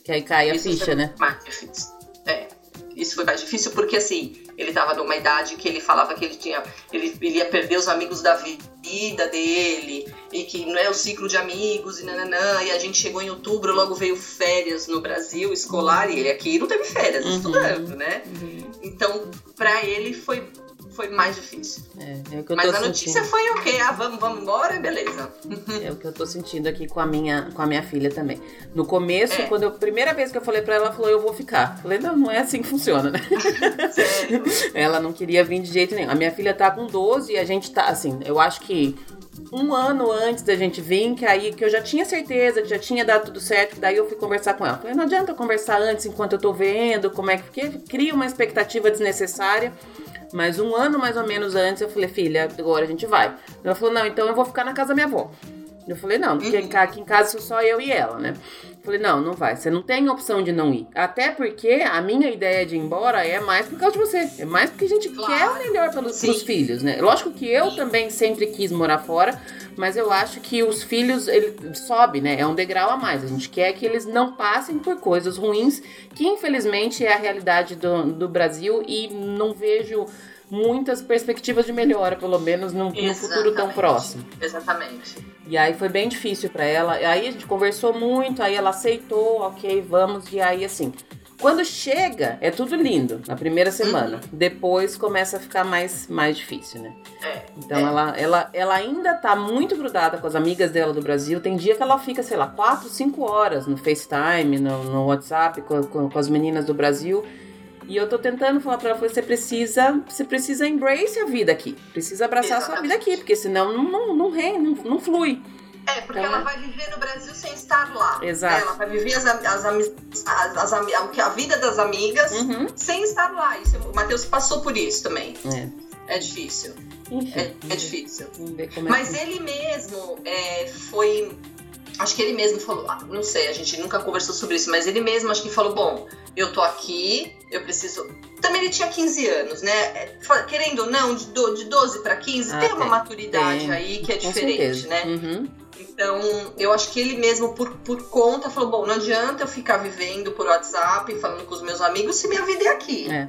Que aí cai a Isso ficha, né?
Mais difícil. É isso foi mais difícil porque assim, ele estava numa idade que ele falava que ele tinha, ele, ele, ia perder os amigos da vida dele e que não é o ciclo de amigos e nananã, e a gente chegou em outubro, logo veio férias no Brasil escolar e ele aqui não teve férias, uhum. estudando, né? Uhum. Então, para ele foi foi mais difícil. É, é Mas a notícia
sentindo.
foi o quê? Ah, vamos, vamos embora, beleza. [laughs]
É o que eu tô sentindo aqui com a minha, com a minha filha também. No começo, é. quando eu, primeira vez que eu falei para ela, ela falou, eu vou ficar. Falei, não, não é assim que funciona, né? Sério? [laughs] ela não queria vir de jeito nenhum. A minha filha tá com 12 e a gente tá, assim, eu acho que um ano antes da gente vir, que aí que eu já tinha certeza, que já tinha dado tudo certo, que daí eu fui conversar com ela. Falei, não adianta conversar antes enquanto eu tô vendo, como é que. Porque cria uma expectativa desnecessária. Mas um ano mais ou menos antes eu falei, filha, agora a gente vai. Ela falou, não, então eu vou ficar na casa da minha avó. Eu falei, não, porque uhum. aqui em casa sou só eu e ela, né? Eu falei, não, não vai. Você não tem opção de não ir. Até porque a minha ideia de ir embora é mais por causa de você. É mais porque a gente claro. quer o melhor pelos, pros filhos, né? Lógico que eu Sim. também sempre quis morar fora, mas eu acho que os filhos, ele sobe, né? É um degrau a mais. A gente quer que eles não passem por coisas ruins, que infelizmente é a realidade do, do Brasil e não vejo muitas perspectivas de melhora, pelo menos no, no futuro tão próximo.
Exatamente.
E aí foi bem difícil para ela. Aí a gente conversou muito, aí ela aceitou, ok, vamos. E aí assim, quando chega, é tudo lindo na primeira semana. Uhum. Depois começa a ficar mais, mais difícil, né? É, então é. Ela, ela, ela ainda tá muito grudada com as amigas dela do Brasil. Tem dia que ela fica, sei lá, 4, 5 horas no FaceTime, no, no WhatsApp com, com, com as meninas do Brasil. E eu tô tentando falar pra ela, você precisa, você precisa embrace a vida aqui. Precisa abraçar Exatamente. a sua vida aqui, porque senão não, não, não, rei, não, não flui.
É, porque então, ela vai viver no Brasil sem estar lá.
Exato.
Ela vai viver as, as, as, as, a vida das amigas uhum. sem estar lá. Isso, o Matheus passou por isso também. É, é difícil. Enfim, é, é difícil. É Mas é. ele mesmo é, foi acho que ele mesmo falou, ah, não sei, a gente nunca conversou sobre isso, mas ele mesmo acho que falou, bom, eu tô aqui, eu preciso. Também ele tinha 15 anos, né? É, querendo ou não, de 12 para 15, ah, tem uma maturidade tem. aí que é diferente, né? Uhum. Então, eu acho que ele mesmo, por, por conta, falou: bom, não adianta eu ficar vivendo por WhatsApp, falando com os meus amigos, se minha vida é aqui. É.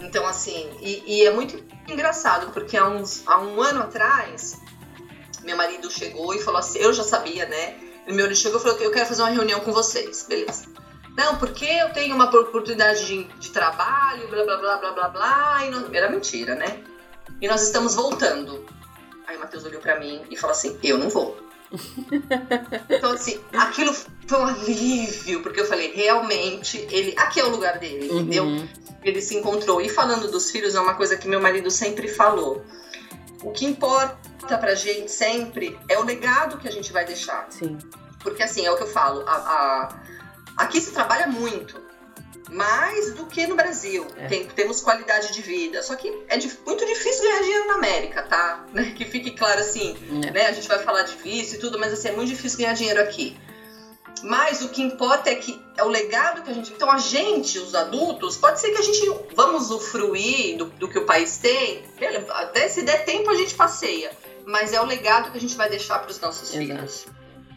Então, assim, e, e, é muito engraçado, porque há, uns, há um ano atrás, meu marido chegou e falou assim: eu já sabia, né? E meu chegou e falou: eu quero fazer uma reunião com vocês, beleza. Não, porque eu tenho uma oportunidade de, de trabalho, blá blá blá blá blá blá. E não... Era mentira, né? E nós estamos voltando. Aí o Matheus olhou para mim e falou assim: eu não vou. [laughs] então, assim, aquilo foi um alívio, porque eu falei, realmente, ele. Aqui é o lugar dele, uhum. entendeu? Ele se encontrou. E falando dos filhos, é uma coisa que meu marido sempre falou. O que importa pra gente sempre é o legado que a gente vai deixar.
Sim.
Porque assim, é o que eu falo, a, a Aqui se trabalha muito, mais do que no Brasil. É. Tem, temos qualidade de vida. Só que é muito difícil ganhar dinheiro na América, tá? Né? [laughs] Que fique claro assim, é. né? A gente vai falar de vício e tudo, mas assim, é muito difícil ganhar dinheiro aqui. Mas o que importa é que é o legado que a gente. Então, a gente, os adultos, pode ser que a gente vamos usufruir do, do que o país tem. Até se der tempo, a gente passeia. mas é o legado que a gente vai deixar para os nossos Exato. filhos.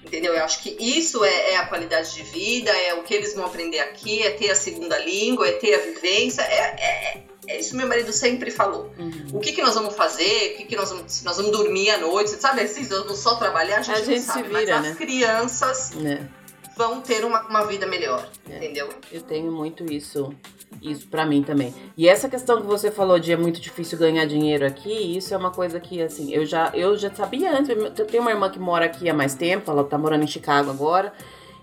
Entendeu? Eu acho que isso é, é, a qualidade de vida, é o que eles vão aprender aqui, é ter a segunda língua, é ter a vivência, é, é, é isso meu marido sempre falou. Uhum. O que, que nós vamos fazer? O que, que nós vamos. Se nós vamos dormir à noite, sabe? Assim, vamos só trabalhar, a gente, a gente sabe, se vira, mas né? as crianças é. Vão ter uma, uma vida melhor, é. entendeu?
Eu tenho muito isso isso para mim também. E essa questão que você falou de é muito difícil ganhar dinheiro aqui, isso é uma coisa que, assim, eu já, eu já sabia antes. Eu tenho uma irmã que mora aqui há mais tempo, ela tá morando em Chicago agora.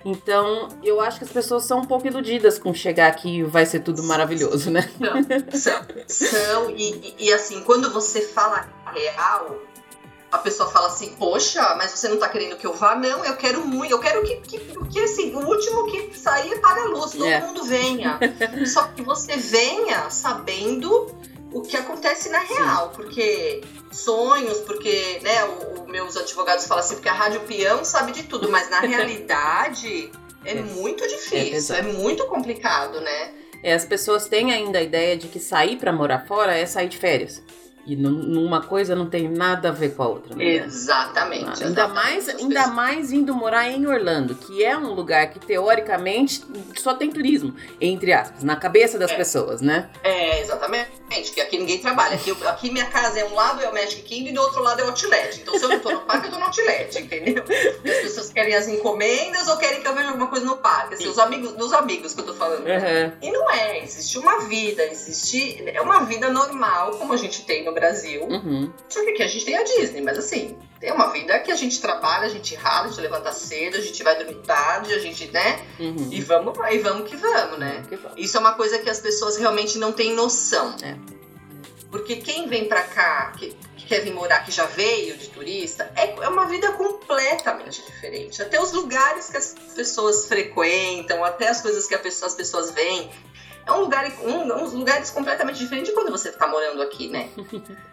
Então, eu acho que as pessoas são um pouco iludidas com chegar aqui e vai ser tudo maravilhoso, né?
São, são, são e, e, assim, quando você fala real, a pessoa fala assim, poxa, mas você não tá querendo que eu vá? Não, eu quero muito, eu quero que, que, que assim, o último que sair paga a luz, todo é. mundo venha. Só que você venha sabendo o que acontece na real, Sim. porque sonhos, porque, né, os meus advogados falam assim, porque a rádio peão sabe de tudo, mas na [laughs] realidade é, é muito difícil, é, é muito complicado, né?
É, as pessoas têm ainda a ideia de que sair para morar fora é sair de férias. E numa coisa não tem nada a ver com a outra.
Né? Exatamente, exatamente.
Ainda mais, ainda mais indo morar em Orlando, que é um lugar que teoricamente só tem turismo, entre aspas, na cabeça das
é.
pessoas, né?
É, exatamente. Que aqui ninguém trabalha. Aqui, aqui minha casa é um lado é o Magic Kingdom e do outro lado é o Outlet. Então se eu não tô no parque, eu tô no Outlet, entendeu? As pessoas querem as encomendas ou querem que eu veja alguma coisa no parque. Assim, os amigos, dos amigos que eu tô falando. Uhum. E não é, existe uma vida, existe. É uma vida normal, como a gente tem no no Brasil. Uhum. Só que aqui a gente tem a Disney, mas assim, tem uma vida que a gente trabalha, a gente rala, a gente levanta cedo, a gente vai dormir tarde, a gente, né? Uhum. E vamos e vamos que vamos, né? Que vamos. Isso é uma coisa que as pessoas realmente não têm noção. É. Porque quem vem pra cá, que, que, quer vir morar, que já veio de turista, é, é uma vida completamente diferente. Até os lugares que as pessoas frequentam, até as coisas que pessoa, as pessoas veem, é um lugar, um, uns lugares completamente diferentes de quando você está morando aqui, né? [laughs]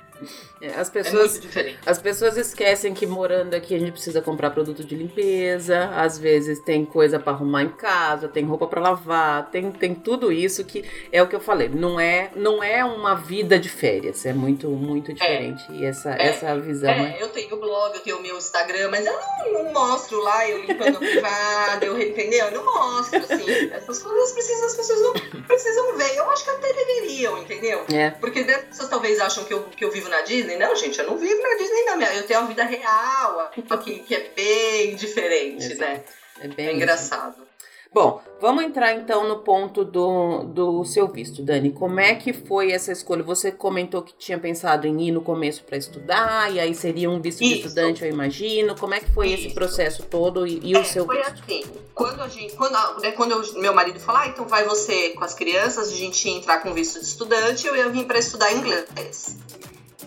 É, as pessoas, é muito diferente. As pessoas esquecem que morando aqui a gente precisa comprar produto de limpeza, às vezes tem coisa para arrumar em casa, tem roupa para lavar, tem, tem tudo isso que é o que eu falei. Não é não é uma vida de férias, é muito muito diferente. É. E essa é. essa visão. É,
eu tenho blog, eu tenho o meu Instagram, mas eu não, não mostro lá eu limpando o privado, eu entendeu? Eu não mostro assim. Essas coisas precisam, as pessoas não precisam ver. Eu acho que até deveriam, entendeu? É. Porque as pessoas talvez acham que eu, que eu vivo na Disney? Não, gente, eu não vivo na Disney, não. Eu tenho uma vida real aqui, que é bem diferente, Exato. né? É bem é engraçado.
Bom, vamos entrar então no ponto do, do seu visto, Dani. Como é que foi essa escolha? Você comentou que tinha pensado em ir no começo para estudar, e aí seria um visto Isso. de estudante, eu imagino. Como é que foi Isso. esse processo todo e, e é, o seu
foi
visto?
assim, quando, a gente, quando, né, quando eu, meu marido falou, ah, então vai você com as crianças, a gente ia entrar com visto de estudante, eu ia vir para estudar inglês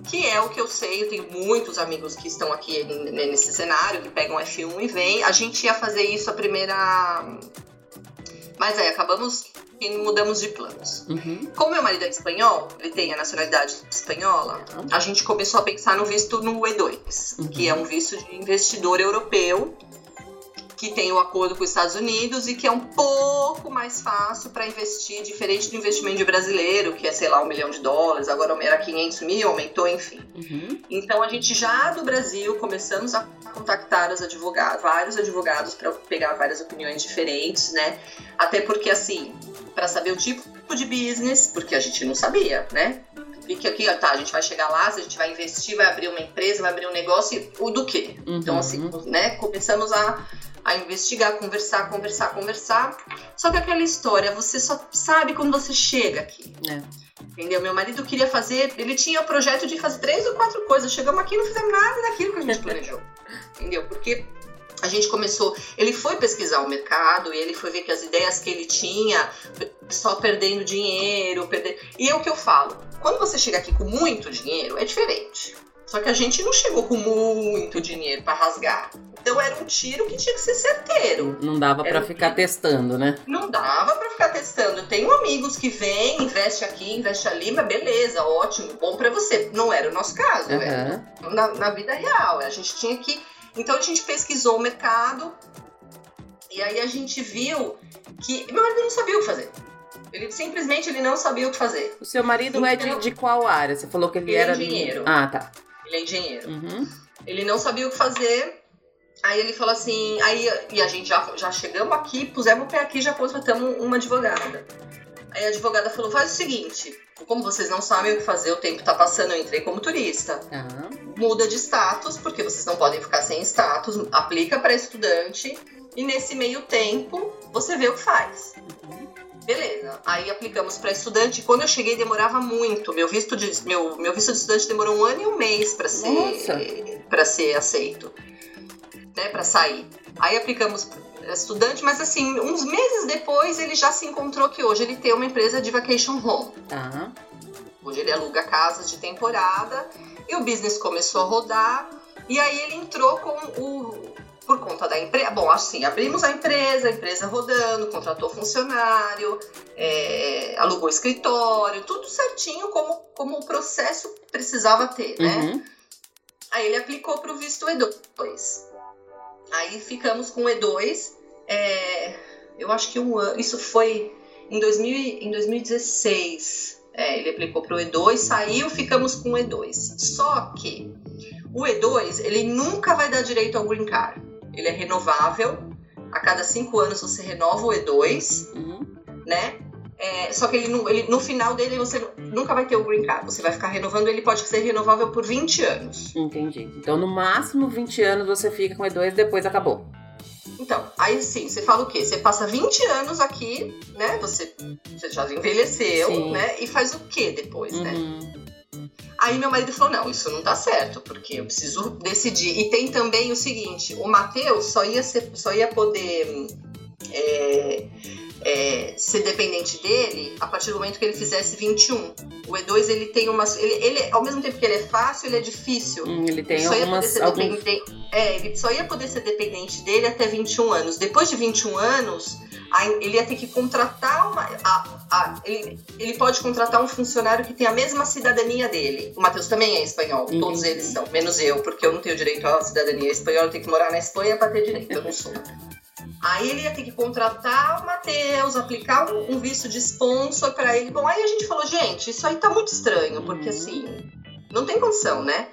que é o que eu sei. Eu tenho muitos amigos que estão aqui nesse cenário, que pegam F1 e vêm. A gente ia fazer isso a primeira. Mas aí, acabamos e mudamos de planos. Uhum. Como meu marido é espanhol, ele tem a nacionalidade espanhola, uhum. a gente começou a pensar no visto no E2, uhum. que é um visto de investidor europeu que tem o um acordo com os Estados Unidos e que é um pouco mais fácil para investir, diferente do investimento brasileiro, que é, sei lá, um milhão de dólares, agora era 500 mil, aumentou, enfim. Uhum. Então a gente já do Brasil começamos a contactar os advogados, vários advogados para pegar várias opiniões diferentes, né? Até porque, assim, para saber o tipo de business, porque a gente não sabia, né? Fique aqui, ó, tá, a gente vai chegar lá, a gente vai investir, vai abrir uma empresa, vai abrir um negócio, o do quê? Uhum. Então, assim, né, começamos a a investigar, conversar, conversar, conversar. Só que aquela história, você só sabe quando você chega aqui. É. Entendeu? Meu marido queria fazer, ele tinha o projeto de fazer três ou quatro coisas. Chegamos aqui e não fizemos nada daquilo que a gente planejou. [laughs] Entendeu? Porque a gente começou, ele foi pesquisar o mercado e ele foi ver que as ideias que ele tinha, só perdendo dinheiro, perder. E é o que eu falo, quando você chega aqui com muito dinheiro, é diferente. Só que a gente não chegou com muito dinheiro para rasgar. Então era um tiro que tinha que ser certeiro.
Não dava para um ficar tiro... testando, né?
Não dava para ficar testando. Eu tenho amigos que vêm, investe aqui, investe ali, mas beleza, ótimo, bom para você. Não era o nosso caso, uhum. era na, na vida real. A gente tinha que. Então a gente pesquisou o mercado e aí a gente viu que meu marido não sabia o que fazer. Ele simplesmente ele não sabia o que fazer.
O seu marido então, é de, então de qual área? Você falou que ele, ele é era.
Engenheiro.
Ah, tá.
Ele é engenheiro. Uhum. Ele não sabia o que fazer. Aí ele falou assim, aí e a gente já, já chegamos aqui, pusemos o pé aqui, já contratamos uma advogada. Aí a advogada falou: faz o seguinte, como vocês não sabem o que fazer, o tempo tá passando, eu entrei como turista. Uhum. Muda de status, porque vocês não podem ficar sem status, aplica para estudante, e nesse meio tempo você vê o que faz. Uhum. Beleza. Aí aplicamos para estudante. Quando eu cheguei demorava muito. Meu visto de meu, meu visto de estudante demorou um ano e um mês para ser para ser aceito, né? Para sair. Aí aplicamos estudante, mas assim, uns meses depois ele já se encontrou que hoje ele tem uma empresa de vacation home. Uhum. Hoje ele aluga casas de temporada e o business começou a rodar. E aí ele entrou com o. Por conta da empresa. Bom, assim, abrimos a empresa, a empresa rodando, contratou funcionário, é, alugou escritório, tudo certinho como, como o processo precisava ter, né? Uhum. Aí ele aplicou para o visto E2. Aí ficamos com o E2. É, eu acho que um ano. Isso foi em, 2000, em 2016. É, ele aplicou para o E2, saiu, ficamos com o E2. Só que o E2 ele nunca vai dar direito ao green card. Ele é renovável. A cada cinco anos você renova o E2, uhum. né? É, só que ele no, ele no, final dele você nunca vai ter o green card. Você vai ficar renovando, ele pode ser renovável por 20 anos.
Entendi. Então, no máximo 20 anos você fica com E2 depois acabou.
Então, aí sim, você fala o quê? Você passa 20 anos aqui, né? Você, você já envelheceu, sim. né? E faz o quê depois, né? uhum. né? Aí meu marido falou: não, isso não tá certo, porque eu preciso decidir. E tem também o seguinte: o Matheus só ia, ser, só ia poder. É, é, ser dependente dele a partir do momento que ele fizesse 21. O E2 ele tem umas. Ele, ele, ao mesmo tempo que ele é fácil, ele é difícil.
Hum, ele tem ele algumas. Algum...
É, ele só ia poder ser dependente dele até 21 anos. Depois de 21 anos, ele ia ter que contratar uma. A, a, ele, ele pode contratar um funcionário que tem a mesma cidadania dele. O Matheus também é espanhol, uhum. todos eles são, menos eu, porque eu não tenho direito à cidadania espanhola, eu tenho que morar na Espanha para ter direito, eu não sou. Aí ele ia ter que contratar o Matheus, aplicar um, um, visto de sponsor para ele. Bom, aí a gente falou, gente, isso aí tá muito estranho, porque uhum. assim, não tem condição, né?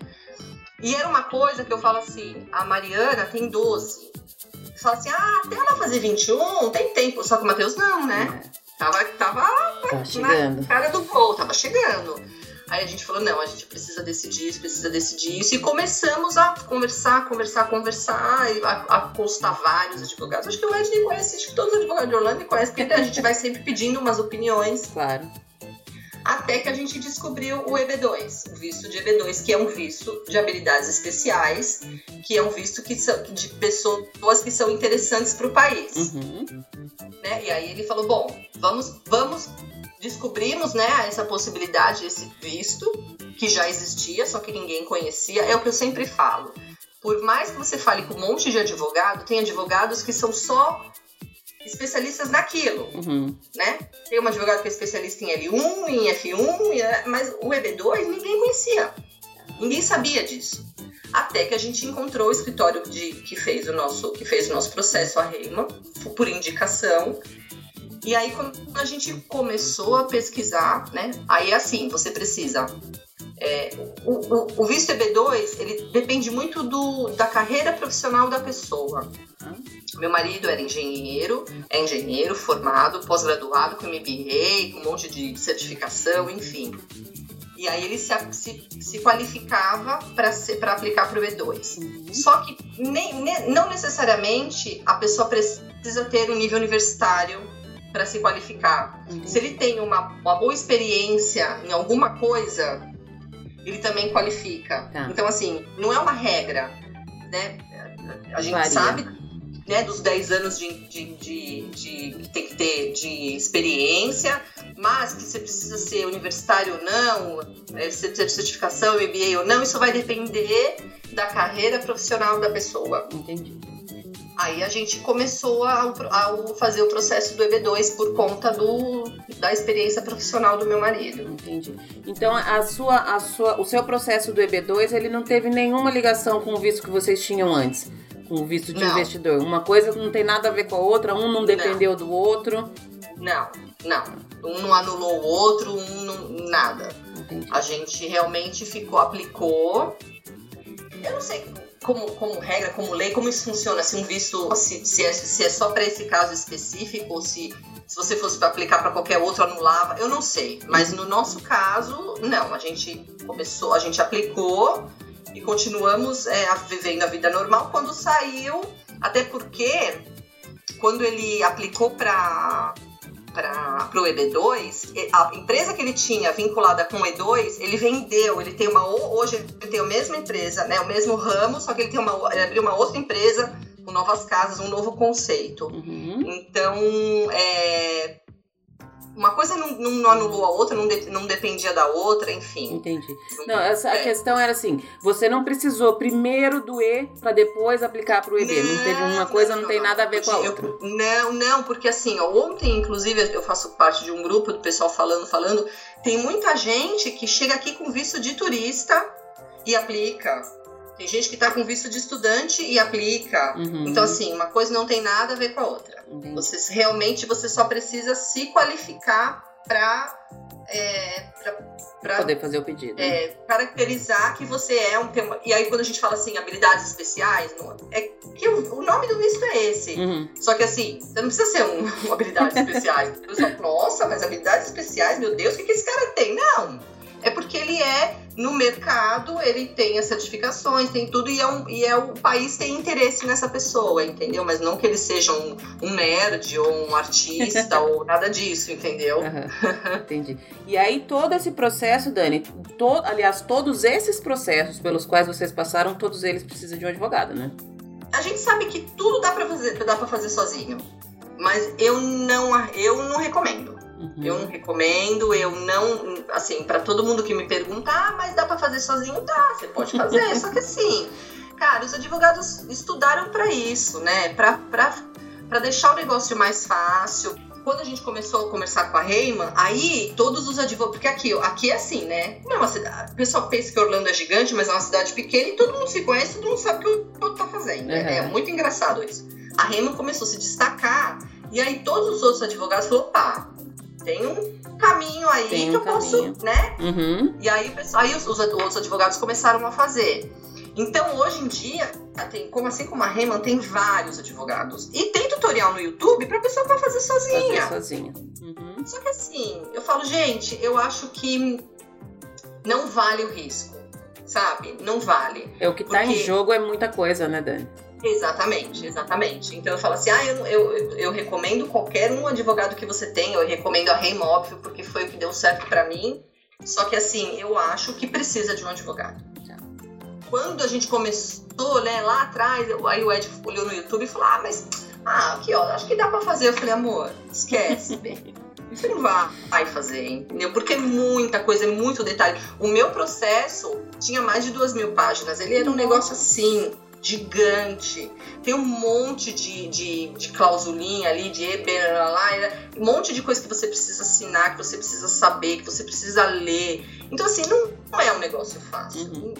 E era uma coisa que eu falo assim, a Mariana tem 12. Fala assim, ah, até ela fazer 21, tem tempo. Só que o Matheus não, né? Tava, tava
tá chegando.
na cara do gol, tava chegando. Aí a gente falou, não, a gente precisa decidir isso, precisa decidir isso. E começamos a conversar, conversar, conversar, a, a constar vários advogados. Acho que o Ed conhece, acho que todos os advogados de Orlando conhecem, porque a gente vai sempre pedindo umas opiniões.
Claro.
Até que a gente descobriu o EB2, o visto de EB2, que é um visto de habilidades especiais, que é um visto que são, de pessoas que são interessantes para o país. Uhum. Né? E aí ele falou, bom, vamos, vamos descobrimos né, essa possibilidade, esse visto, que já existia, só que ninguém conhecia. É o que eu sempre falo. Por mais que você fale com um monte de advogado, tem advogados que são só especialistas naquilo, uhum. né? Tem um advogado que é especialista em L1, em F1, mas o EB2 ninguém conhecia. Ninguém sabia disso. Até que a gente encontrou o escritório de, que, fez o nosso, que fez o nosso processo a Reima, por indicação, e aí, quando a gente começou a pesquisar, né? Aí, assim, você precisa. É, o, o, o, visto EB2, ele depende muito do, da carreira profissional da pessoa. Meu marido era engenheiro, é engenheiro formado, pós-graduado com MBA, com um monte de certificação, enfim. E aí ele se, se, se qualificava para aplicar para o E2. Uhum. Só que nem, nem, não necessariamente a pessoa precisa ter um nível universitário para se qualificar. Uhum. Se ele tem uma, uma boa experiência em alguma coisa, ele também qualifica. Tá. Então, assim, não é uma regra, né? A gente Varia. sabe né, dos 10 anos de, de, de, de, que tem que ter de experiência, mas que você precisa ser universitário ou não, é, ter certificação, MBA ou não, isso vai depender da carreira profissional da pessoa.
Entendi.
Aí a gente começou a, a, fazer o processo do EB2 por conta do, da experiência profissional do meu marido.
Entendi. Então a sua, a sua, o seu processo do EB2 ele não teve nenhuma ligação com o visto que vocês tinham antes, com o visto de não. investidor. Uma coisa não tem nada a ver com a outra, um não dependeu não. do outro.
Não, não. Um não anulou o outro, um não, nada. Entendi. A gente realmente ficou, aplicou não sei como, como regra, como lei, como isso funciona, se um visto, se, se, é, se é só para esse caso específico ou se se você fosse para aplicar para qualquer outro, anulava. Eu não sei. Mas no nosso caso, não. A gente começou, a gente aplicou e continuamos é, vivendo a vida normal. Quando saiu, até porque quando ele aplicou para para o EB2, a empresa que ele tinha vinculada com o E2, ele vendeu, ele tem uma hoje ele tem a mesma empresa, né, o mesmo ramo, só que ele tem uma ele abriu uma outra empresa com novas casas, um novo conceito. Uhum. Então, é, uma coisa não, não, anulou a outra, não, de, não dependia da outra, enfim.
Entendi. Não, essa, é. a questão era assim: você não precisou primeiro do E para depois aplicar para o EB. Não, não, teve uma coisa, não, não tem nada a ver com a outra.
Eu, não, não, porque assim, ó, ontem, inclusive, eu faço parte de um grupo do pessoal falando, falando. Tem muita gente que chega aqui com visto de turista e aplica. Tem gente que está com visto de estudante e aplica. Uhum. Então, assim, uma coisa não tem nada a ver com a outra. Uhum. Você realmente você só precisa se qualificar para é,
para poder fazer o pedido.
É, caracterizar que você é um tema. E aí, quando a gente fala assim, habilidades especiais, não, é que o, o nome do visto é esse. Uhum. Só que assim, você não precisa ser um, um habilidades especiais. [laughs] Nossa, mas habilidades especiais, meu Deus, o que, que esse cara tem? Não. É porque ele é no mercado, ele tem as certificações, tem tudo, e, é, um, e é o país tem interesse nessa pessoa, entendeu? Mas não que ele seja um, um nerd ou um artista [laughs] ou nada disso, entendeu?
Uhum, entendi. E aí todo esse processo, Dani, to, aliás, todos esses processos pelos quais vocês passaram, todos eles precisam de um advogado, né?
A gente sabe que tudo dá para fazer, dá para fazer sozinho, mas eu não, eu não recomendo. Uhum. Eu não recomendo, eu não, assim, para todo mundo que me pergunta, ah, mas dá para fazer sozinho? Dá, você pode fazer, [laughs] só que assim, cara, os advogados estudaram para isso, né? Para deixar o negócio mais fácil. Quando a gente começou a conversar com a Reiman, aí todos os advogados. Porque aqui, aqui é assim, né? Não é uma cidade. O pessoal pensa que Orlando é gigante, mas é uma cidade pequena e todo mundo se conhece, todo mundo sabe o que o outro tá fazendo. Uhum. É, é muito engraçado isso. A Reiman começou a se destacar, e aí todos os outros advogados falaram: opa, tem um caminho aí tem que um eu caminho. posso, né? Uhum. E aí, aí os, os, outros advogados começaram a fazer. Então, hoje em dia, tem, como assim como a Reman, tem vários advogados. E tem tutorial no YouTube pra pessoa pra fazer sozinha.
Fazer sozinha. Uhum.
Só que assim, eu falo, gente, eu acho que não vale o risco, sabe? Não vale.
É o que tá em jogo é muita coisa, né, Dani?
Exatamente, exatamente. Então eu falo assim, ah, eu, eu, eu recomendo qualquer um advogado que você tenha, eu recomendo a Reima, óbvio, porque foi o que deu certo para mim. Só que assim, eu acho que precisa de um advogado. Quando a gente começou, né, lá atrás, aí o Ed olhou no YouTube e falou, ah, mas, ah, aqui ó, acho que dá para fazer. Eu falei, amor, esquece, [laughs] Você não vai fazer, entendeu? Porque é muita coisa, é muito detalhe. O meu processo tinha mais de duas mil páginas. Ele era um negócio assim, gigante. Tem um monte de, de, de clausulinha ali, de EB, um monte de coisa que você precisa assinar, que você precisa saber, que você precisa ler. Então, assim, não, não é um negócio fácil. Uhum.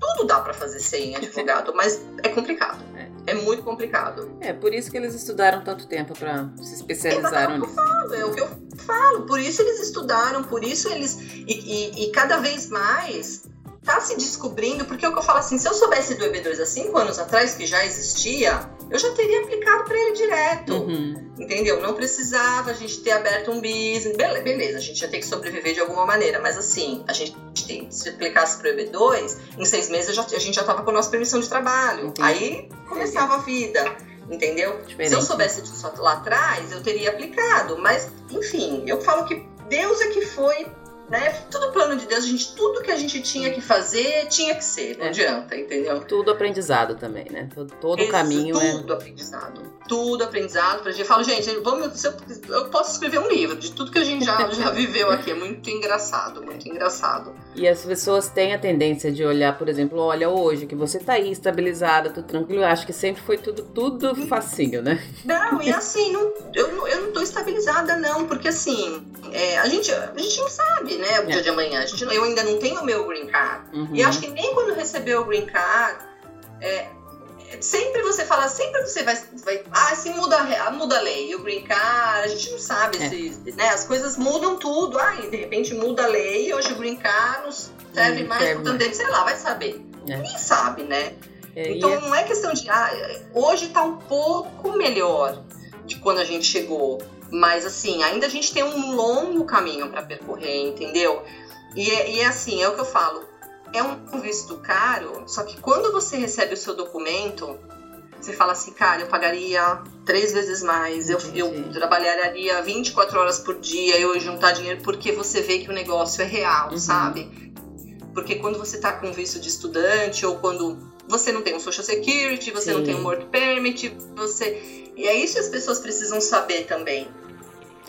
Tudo dá para fazer sem advogado, [laughs] mas é complicado. É. é. muito complicado.
É, por isso que eles estudaram tanto tempo para se especializar nisso.
Falo, é o que eu falo. Por isso eles estudaram, por isso eles. e, e, e cada vez mais tá se descobrindo, porque é o que eu falo assim, se eu soubesse do EB2 há cinco anos atrás, que já existia, eu já teria aplicado para ele direto. Uhum. Entendeu? Não precisava a gente ter aberto um business. Beleza, a gente ia ter que sobreviver de alguma maneira, mas assim, a gente tem, se aplicasse para o EB2, em seis meses já, a gente já tava com a nossa permissão de trabalho. Entendi. Aí começava a vida. Entendeu? Diferente. Se eu soubesse disso lá atrás, eu teria aplicado. Mas, enfim, eu falo que Deus é que foi né? Tudo plano de Deus, a gente, tudo que a gente tinha que fazer, tinha que ser, não é. adianta, entendeu?
Tudo aprendizado também, né? Todo, todo o caminho
tudo é. Tudo aprendizado. Tudo aprendizado. Pra gente, eu falo, gente, vamos, eu, eu, posso escrever um livro de tudo que a gente já, [laughs] já viveu aqui. É muito engraçado, muito engraçado.
E as pessoas têm a tendência de olhar, por exemplo, olha, hoje que você tá aí estabilizada, tudo tranquilo, eu acho que sempre foi tudo, tudo facinho, né?
Não, e assim, não, eu, eu não tô estabilizada, não, porque assim, é, a, gente, a gente não sabe, né, o dia é. de amanhã. A gente, eu ainda não tenho o meu green card. Uhum. E acho que nem quando receber o green card, é, sempre você fala, sempre você vai, vai ah, se muda, muda a lei, o green card, a gente não sabe é. se, né, as coisas mudam tudo, ah, de repente muda a lei, hoje o green card não serve hum, mais, portanto, sei lá, vai saber. É. Ninguém sabe, né? É, então é... não é questão de. Ah, hoje tá um pouco melhor de quando a gente chegou. Mas assim, ainda a gente tem um longo caminho para percorrer, entendeu? E é, e é assim, é o que eu falo. É um visto caro, só que quando você recebe o seu documento, você fala assim, cara, eu pagaria três vezes mais, eu, eu trabalharia 24 horas por dia, eu juntar dinheiro, porque você vê que o negócio é real, uhum. sabe? Porque quando você tá com visto de estudante, ou quando você não tem um social security, você Sim. não tem um work permit, você. E é isso que as pessoas precisam saber também.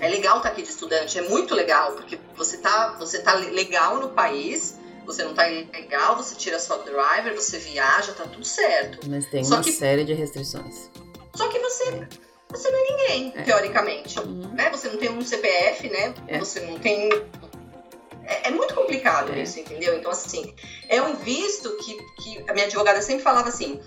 É legal estar tá aqui de estudante, é muito legal, porque você tá, você tá legal no país, você não tá legal, você tira sua driver, você viaja, tá tudo certo.
Mas tem Só uma que... série de restrições.
Só que você você não é ninguém, é. teoricamente. Uhum. Né? Você não tem um CPF, né? É. Você não tem. É, é muito complicado é. isso, entendeu? Então, assim, é um visto que, que a minha advogada sempre falava assim: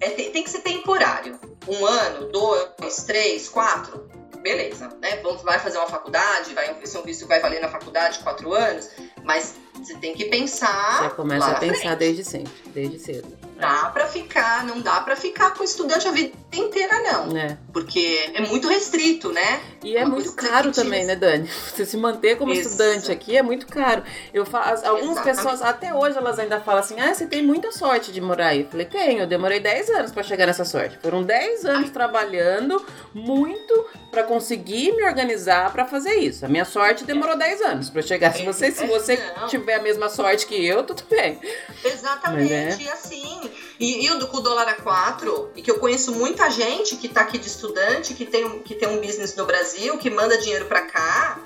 é, tem, tem que ser temporário. Um ano, dois, três, quatro beleza, né? Vamos, vai fazer uma faculdade, vai ser um visto que vai valer na faculdade quatro anos, mas você tem que pensar.
Você começa a pensar frente. desde sempre, desde cedo.
Dá para ficar, não dá para ficar com estudante a vida inteira, não. É. Porque é muito restrito, né?
E é Uma muito caro também, né, Dani? [laughs] Você se manter como Isso. estudante aqui é muito caro. Eu faço, algumas Exatamente. pessoas, até hoje, elas ainda falam assim: ah, você tem muita sorte de morar aí. Eu falei, tenho, eu demorei 10 anos para chegar nessa sorte. Foram 10 anos Ai. trabalhando muito para conseguir me organizar para fazer isso. A minha sorte demorou 10 anos para chegar. Se você, se você tiver a mesma sorte que eu, tudo bem.
Exatamente, é... e assim. E, e o com o dólar a 4, e que eu conheço muita gente que tá aqui de estudante, que tem, que tem um business no Brasil, que manda dinheiro para cá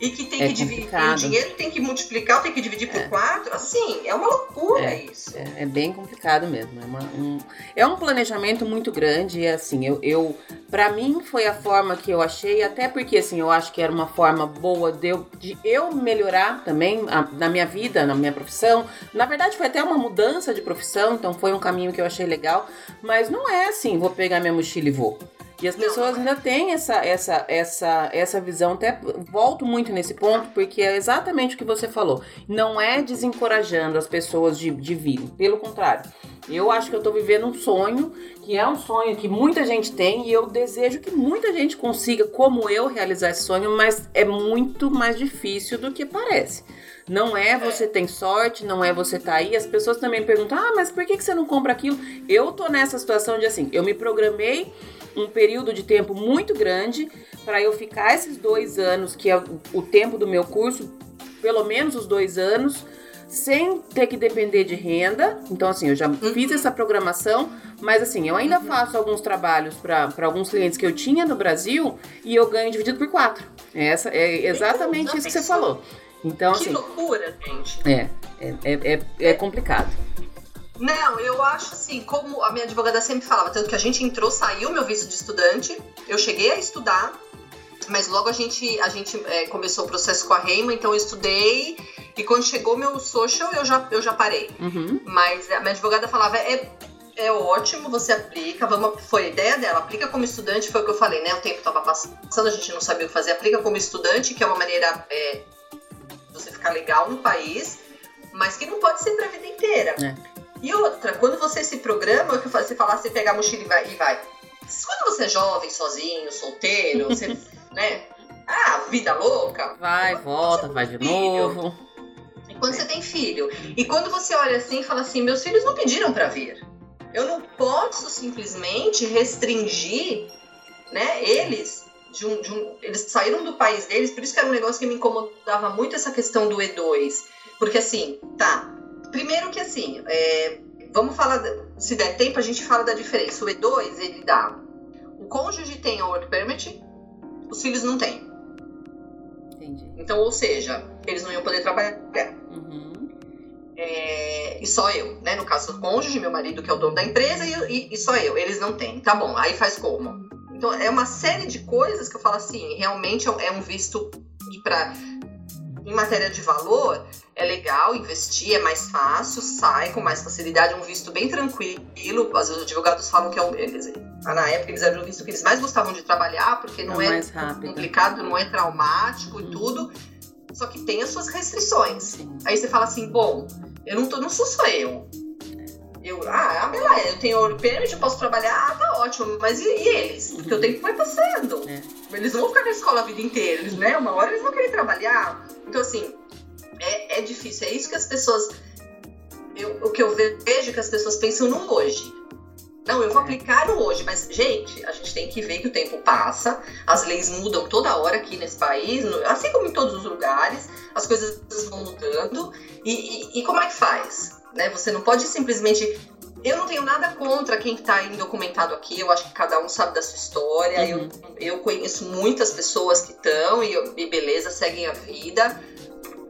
e que tem é que dividir o dinheiro tem que multiplicar, tem que dividir por é. quatro, assim, é uma loucura
é,
isso.
É, é, bem complicado mesmo. É, uma, um, é um planejamento muito grande e assim, eu, eu para mim foi a forma que eu achei, até porque assim, eu acho que era uma forma boa de eu, de eu melhorar também a, na minha vida, na minha profissão. Na verdade, foi até uma mudança de profissão, então foi um caminho que eu achei legal, mas não é assim, vou pegar minha mochila e vou. E as pessoas ainda têm essa, essa, essa, essa visão, até volto muito nesse ponto, porque é exatamente o que você falou. Não é desencorajando as pessoas de, de virem, pelo contrário. Eu acho que eu tô vivendo um sonho, que é um sonho que muita gente tem, e eu desejo que muita gente consiga, como eu, realizar esse sonho, mas é muito mais difícil do que parece. Não é você tem sorte, não é você tá aí. As pessoas também perguntam: ah, mas por que, que você não compra aquilo? Eu tô nessa situação de assim, eu me programei um período de tempo muito grande para eu ficar esses dois anos, que é o tempo do meu curso, pelo menos os dois anos, sem ter que depender de renda. Então, assim, eu já uhum. fiz essa programação, mas assim, eu ainda uhum. faço alguns trabalhos para alguns clientes que eu tinha no Brasil e eu ganho dividido por quatro. Essa é exatamente isso que você falou. Então,
que
assim.
loucura, gente.
É, é, é, é, é complicado.
Não, eu acho assim, como a minha advogada sempre falava, tanto que a gente entrou, saiu meu visto de estudante, eu cheguei a estudar, mas logo a gente, a gente é, começou o processo com a Reima, então eu estudei e quando chegou meu social eu já, eu já parei. Uhum. Mas a minha advogada falava, é, é ótimo, você aplica, vamos, foi a ideia dela, aplica como estudante, foi o que eu falei, né? O tempo estava passando, a gente não sabia o que fazer, aplica como estudante, que é uma maneira é, de você ficar legal no país, mas que não pode ser para a vida inteira. É. E outra, quando você se programa, que você falar, você pega a mochila e vai, e vai. Quando você é jovem, sozinho, solteiro, você, [laughs] né? Ah, vida louca.
Vai, volta, vai de filho, novo.
E quando você tem filho. E quando você olha assim e fala assim, meus filhos não pediram para vir. Eu não posso simplesmente restringir, né, eles de um, de um, eles saíram do país deles, por isso que era um negócio que me incomodava muito essa questão do E2. Porque assim, tá, Primeiro que assim, é, vamos falar, se der tempo, a gente fala da diferença. O E2, ele dá. O cônjuge tem a work permit, os filhos não têm. Entendi. Então, ou seja, eles não iam poder trabalhar. Uhum. É, e só eu, né? No caso do cônjuge, meu marido que é o dono da empresa, e, e, e só eu. Eles não têm. Tá bom, aí faz como? Então, é uma série de coisas que eu falo assim, realmente é um visto para em matéria de valor, é legal investir, é mais fácil, sai com mais facilidade, é um visto bem tranquilo. Às vezes os advogados falam que é um. Eles, na época eles eram o visto que eles mais gostavam de trabalhar, porque não é, é complicado, não é traumático uhum. e tudo. Só que tem as suas restrições. Aí você fala assim, bom, eu não, tô, não sou só eu. Eu, ah, beleza, eu tenho ouro permit, eu posso trabalhar, ah, tá ótimo, mas e, e eles? Porque o tempo vai passando. É. Eles vão ficar na escola a vida inteira, eles, né? Uma hora eles vão querer trabalhar. Então, assim, é, é difícil. É isso que as pessoas. Eu, o que eu vejo que as pessoas pensam no hoje. Não, eu vou aplicar no hoje, mas, gente, a gente tem que ver que o tempo passa, as leis mudam toda hora aqui nesse país, assim como em todos os lugares, as coisas vão mudando. E, e, e como é que faz? Né? Você não pode simplesmente. Eu não tenho nada contra quem está indocumentado aqui, eu acho que cada um sabe da sua história. Uhum. Eu, eu conheço muitas pessoas que estão e, e beleza, seguem a vida.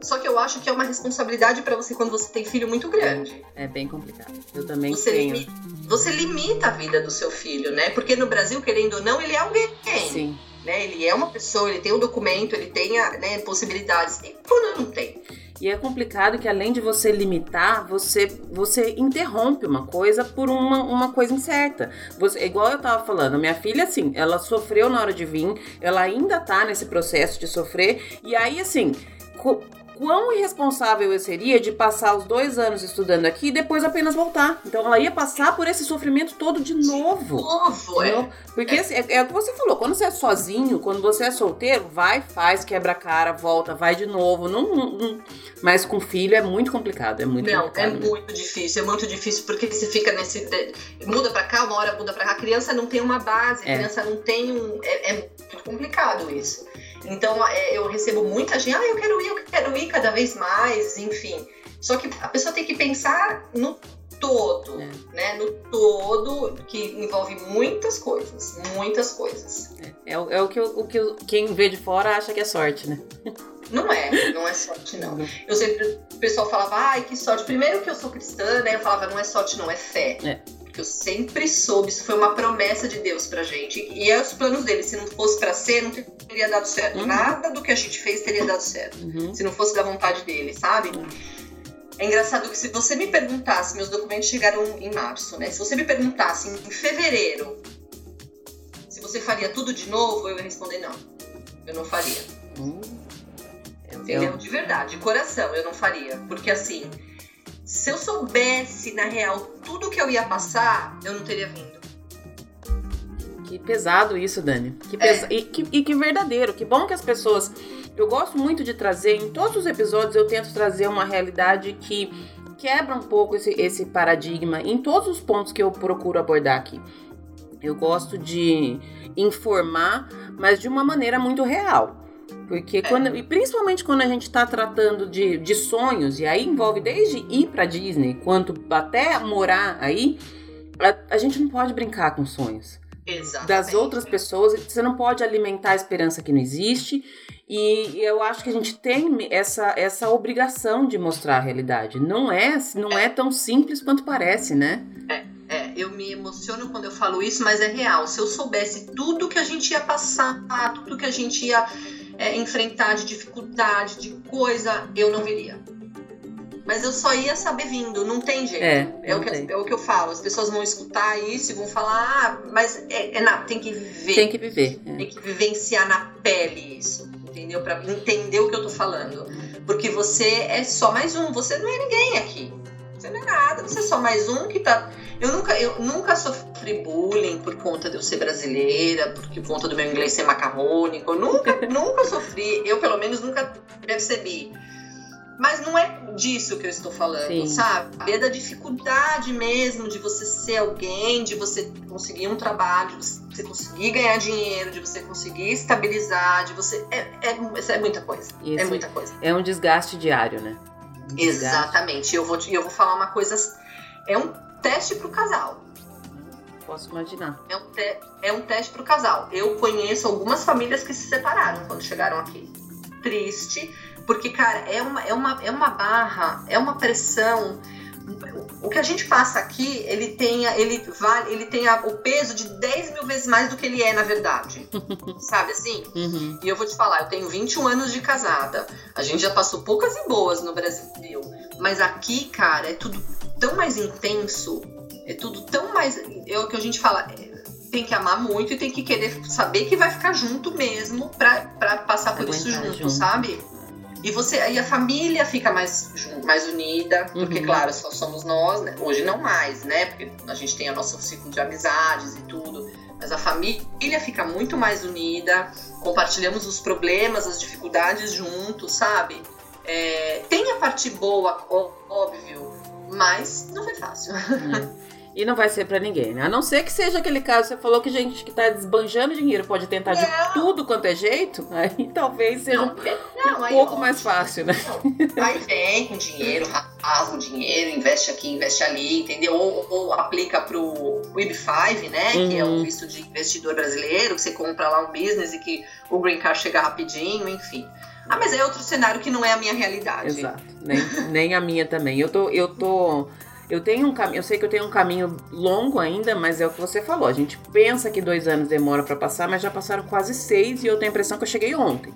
Só que eu acho que é uma responsabilidade para você quando você tem filho muito grande.
É bem complicado. Eu também
você
tenho.
Limita, você limita a vida do seu filho, né? Porque no Brasil, querendo ou não, ele é alguém.
Sim.
Né? Ele é uma pessoa, ele tem um documento, ele tem né, possibilidades. E quando não tem?
E é complicado que além de você limitar, você você interrompe uma coisa por uma, uma coisa incerta. Você, igual eu tava falando, minha filha, assim, ela sofreu na hora de vir, ela ainda tá nesse processo de sofrer, e aí, assim, quão irresponsável eu seria de passar os dois anos estudando aqui e depois apenas voltar. Então ela ia passar por esse sofrimento todo de novo.
De novo, é.
Porque é. Assim, é, é. o que você falou, quando você é sozinho, quando você é solteiro, vai, faz, quebra a cara, volta, vai de novo. Não, não, não, Mas com filho é muito complicado, é muito
Não,
complicado.
é muito difícil, é muito difícil porque você fica nesse. Muda pra cá, uma hora muda pra cá. A criança não tem uma base, a é. criança não tem um. É, é muito complicado isso. Então é, eu recebo muita gente, ah, eu quero ir, eu quero ir cada vez mais, enfim. Só que a pessoa tem que pensar no todo, é. né? No todo, que envolve muitas coisas, muitas coisas.
É, é, é o, que, o que quem vê de fora acha que é sorte, né?
Não é, não é sorte, não. Eu sempre, o pessoal falava, ai, que sorte. Primeiro que eu sou cristã, né? Eu falava, não é sorte, não, é fé. É porque eu sempre soube, isso foi uma promessa de Deus pra gente. E é os planos dele. Se não fosse para ser, não teria dado certo. Uhum. Nada do que a gente fez teria dado certo. Uhum. Se não fosse da vontade dele, sabe? Uhum. É engraçado que se você me perguntasse, meus documentos chegaram em março, né? Se você me perguntasse em fevereiro se você faria tudo de novo, eu ia responder não. Eu não faria. Uhum. Entendeu? De verdade, de coração, eu não faria. Porque assim, se eu soubesse, na real, tudo que eu ia passar, eu não teria vindo.
Que pesado isso, Dani. Que pesa... É. E, que, e que verdadeiro. Que bom que as pessoas. Eu gosto muito de trazer, em todos os episódios, eu tento trazer uma realidade que quebra um pouco esse, esse paradigma em todos os pontos que eu procuro abordar aqui. Eu gosto de informar, mas de uma maneira muito real. Porque é. quando, e principalmente quando a gente está tratando de, de sonhos, e aí envolve desde ir para Disney, quanto até morar aí, a, a, gente não pode brincar com sonhos.
Exatamente.
Das outras pessoas, você não pode alimentar a esperança que não existe. E eu acho que a gente tem essa, essa obrigação de mostrar a realidade. Não é, não é, é tão simples quanto parece, né?
É, é, eu me emociono quando eu falo isso, mas é real. Se eu soubesse tudo que a gente ia passar, tudo que a gente ia é, enfrentar de dificuldade, de coisa, eu não viria. Mas eu só ia saber vindo, não tem jeito. É, é, o, que, é o que eu falo. As pessoas vão escutar isso e vão falar, ah, mas é, é na, tem que viver.
Tem que viver.
É. Tem que vivenciar na pele isso, entendeu? Pra entender o que eu tô falando. Porque você é só mais um, você não é ninguém aqui. Você não é nada, você é só mais um que tá eu nunca, eu nunca sofri bullying por conta de eu ser brasileira, por conta do meu inglês ser macarrônico. Eu nunca, [laughs] nunca sofri. Eu, pelo menos, nunca percebi. Mas não é disso que eu estou falando, Sim. sabe? É da dificuldade mesmo de você ser alguém, de você conseguir um trabalho, de você conseguir ganhar dinheiro, de você conseguir estabilizar, de você. É, é, é muita coisa. Isso é muita coisa.
É um desgaste diário, né?
Um desgaste. Exatamente. Eu vou, eu vou falar uma coisa. É um teste para o casal.
Posso imaginar.
É um, te é um teste para o casal. Eu conheço algumas famílias que se separaram quando chegaram aqui. Triste, porque, cara, é uma, é uma, é uma barra, é uma pressão. O que a gente passa aqui, ele tem, ele vale, ele tem o peso de 10 mil vezes mais do que ele é, na verdade. [laughs] Sabe assim? Uhum. E eu vou te falar, eu tenho 21 anos de casada. A gente já passou poucas e boas no Brasil. Mas aqui, cara, é tudo tão mais intenso, é tudo tão mais. É o que a gente fala, é, tem que amar muito e tem que querer saber que vai ficar junto mesmo pra, pra passar por isso junto, junto, sabe? E você, aí a família fica mais, mais unida, porque, uhum. claro, só somos nós, né? Hoje não mais, né? Porque a gente tem o nosso ciclo de amizades e tudo. Mas a família fica muito mais unida, compartilhamos os problemas, as dificuldades juntos, sabe? É, tem a parte boa, óbvio, mas não foi fácil.
É. [laughs] E não vai ser para ninguém, né? A não ser que seja aquele caso, você falou que gente que tá desbanjando dinheiro pode tentar não. de tudo quanto é jeito, aí [laughs] talvez seja não, um, não, um pouco mais fácil, né?
Aí vem com dinheiro, rasga o dinheiro, investe aqui, investe ali, entendeu? Ou, ou aplica pro Web5, né? Uhum. Que é um uhum. visto de investidor brasileiro, que você compra lá um business e que o green card chega rapidinho, enfim. Ah, mas é outro cenário que não é a minha realidade.
Exato. Nem, nem a minha também. Eu tô, eu tô eu tenho um caminho, eu sei que eu tenho um caminho longo ainda, mas é o que você falou. A gente pensa que dois anos demora para passar, mas já passaram quase seis e eu tenho a impressão que eu cheguei ontem.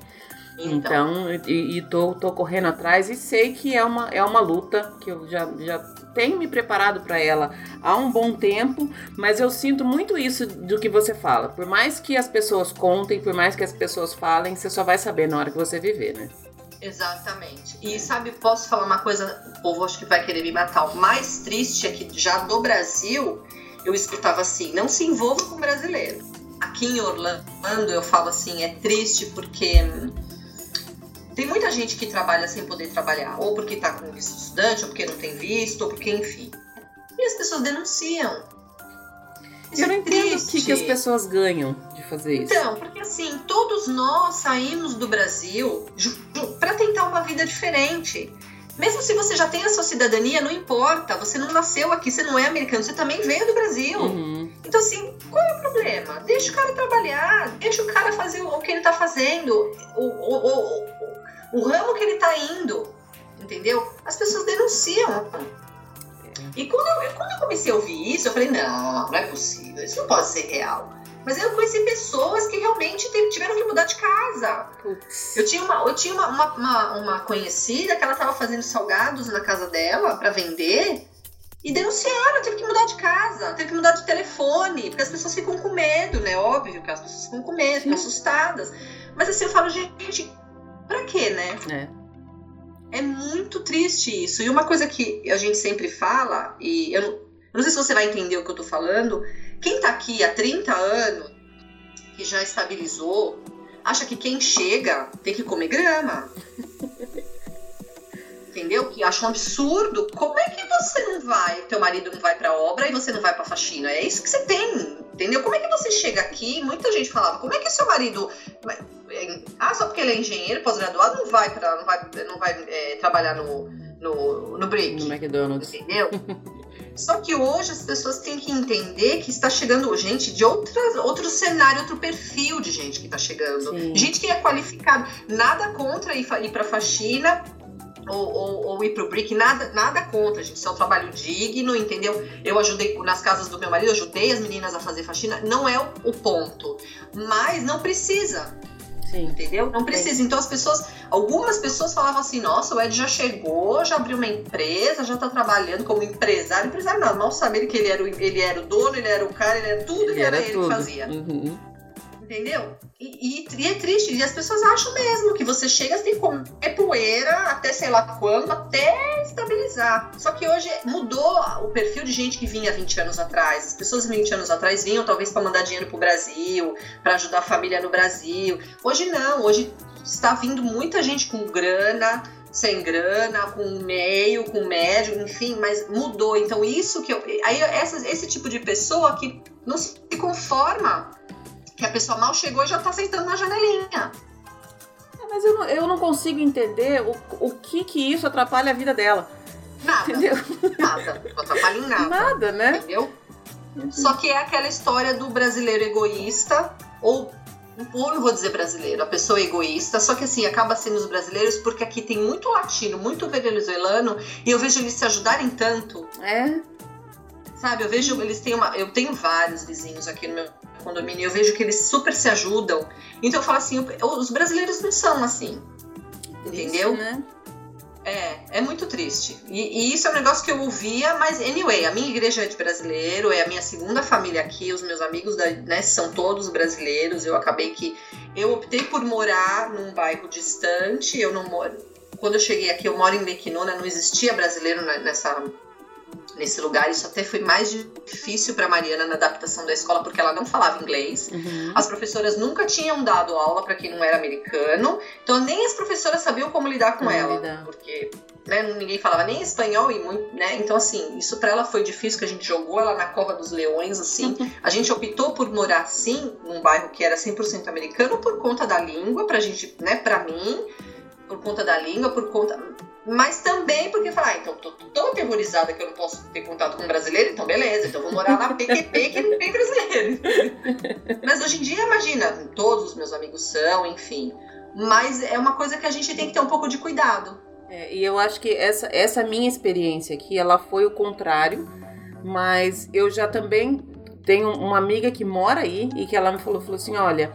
Então, então e, e tô, tô correndo atrás e sei que é uma, é uma luta que eu já, já tenho me preparado para ela há um bom tempo, mas eu sinto muito isso do que você fala. Por mais que as pessoas contem, por mais que as pessoas falem, você só vai saber na hora que você viver, né?
Exatamente. E sabe, posso falar uma coisa, o povo acho que vai querer me matar. O mais triste é que já do Brasil, eu escutava assim, não se envolva com brasileiro. Aqui em Orlando eu falo assim, é triste porque tem muita gente que trabalha sem poder trabalhar, ou porque está com visto estudante, ou porque não tem visto, ou porque enfim. E as pessoas denunciam.
Isso eu não é entendo o que, que as pessoas ganham de fazer isso.
Então, porque assim, todos nós saímos do Brasil para tentar uma vida diferente. Mesmo se você já tem a sua cidadania, não importa. Você não nasceu aqui, você não é americano, você também veio do Brasil. Uhum. Então, assim, qual é o problema? Deixa o cara trabalhar, deixa o cara fazer o que ele tá fazendo, o, o, o, o ramo que ele tá indo. Entendeu? As pessoas denunciam. E quando eu, quando eu comecei a ouvir isso, eu falei: não, não é possível, isso não pode ser real. Mas eu conheci pessoas que realmente tiveram que mudar de casa. Eu tinha, uma, eu tinha uma, uma, uma, uma conhecida que ela estava fazendo salgados na casa dela para vender e denunciaram, teve que mudar de casa, teve que mudar de telefone, porque as pessoas ficam com medo, né? Óbvio que as pessoas ficam com medo, ficam assustadas. Mas assim, eu falo, gente, pra quê, né? É. É muito triste isso. E uma coisa que a gente sempre fala, e eu não, eu não sei se você vai entender o que eu tô falando, quem está aqui há 30 anos, que já estabilizou, acha que quem chega tem que comer grama. [laughs] Entendeu? Que acha um absurdo. Como é que você não vai, teu marido não vai pra obra e você não vai pra faxina? É isso que você tem, entendeu? Como é que você chega aqui? Muita gente falava, como é que seu marido. Só porque ele é engenheiro pós-graduado não vai, pra, não vai, não vai é, trabalhar no, no, no break.
No McDonald's.
Entendeu? Só que hoje as pessoas têm que entender que está chegando gente de outras, outro cenário, outro perfil de gente que está chegando. Sim. Gente que é qualificada. Nada contra ir, ir para faxina ou, ou, ou, ir pro brick, nada, nada contra, gente. Isso é um trabalho digno, entendeu? Eu ajudei nas casas do meu marido, ajudei as meninas a fazer faxina. Não é o, o ponto. Mas não precisa. Sim. Entendeu? Não precisa. Então as pessoas, algumas pessoas falavam assim: nossa, o Ed já chegou, já abriu uma empresa, já tá trabalhando como empresário. Empresário não, mal saber que ele era, o, ele era o dono, ele era o cara, ele era tudo, ele, era, era ele que fazia. Uhum. Entendeu? E, e, e, é triste, e as pessoas acham mesmo que você chega, assim como é poeira até sei lá quando, até estabilizar. Só que hoje mudou o perfil de gente que vinha 20 anos atrás. As pessoas 20 anos atrás vinham talvez para mandar dinheiro pro Brasil, para ajudar a família no Brasil. Hoje não, hoje está vindo muita gente com grana, sem grana, com meio, com médio, enfim, mas mudou. Então isso que eu, aí essa, esse tipo de pessoa que não se conforma que a pessoa mal chegou e já tá sentando na janelinha.
É, mas eu não, eu não consigo entender o, o que que isso atrapalha a vida dela.
Nada. Entendeu? Nada. Não atrapalha em nada.
Nada, né?
Entendeu? Uhum. Só que é aquela história do brasileiro egoísta, ou, ou não vou dizer brasileiro, a pessoa egoísta, só que assim, acaba sendo os brasileiros, porque aqui tem muito latino, muito venezuelano, e eu vejo eles se ajudarem tanto.
É.
Sabe, eu vejo, eles têm uma. Eu tenho vários vizinhos aqui no meu condomínio, eu vejo que eles super se ajudam. Então eu falo assim, os brasileiros não são assim. Entendeu? Isso, né? É, é muito triste. E, e, isso é um negócio que eu ouvia, mas anyway, a minha igreja é de brasileiro, é a minha segunda família aqui, os meus amigos da, né, são todos brasileiros. Eu acabei que eu optei por morar num bairro distante, eu não moro quando eu cheguei aqui, eu moro em Mequinona, não existia brasileiro nessa nesse lugar. Isso até foi mais difícil para Mariana na adaptação da escola, porque ela não falava inglês. Uhum. As professoras nunca tinham dado aula para quem não era americano, então nem as professoras sabiam como lidar com ela, lidar. porque né, ninguém falava nem espanhol e muito, né? Então assim, isso para ela foi difícil que a gente jogou ela na cova dos leões assim. [laughs] A gente optou por morar sim num bairro que era 100% americano por conta da língua, pra gente, né, para mim, por conta da língua, por conta mas também porque falar, ah, então tô tão aterrorizada que eu não posso ter contato com um brasileiro, então beleza, então vou morar na PQP que não tem brasileiro. [laughs] Mas hoje em dia, imagina, todos os meus amigos são, enfim. Mas é uma coisa que a gente tem que ter um pouco de cuidado.
É, e eu acho que essa, essa minha experiência aqui, ela foi o contrário, mas eu já também tenho uma amiga que mora aí e que ela me falou, falou assim, olha,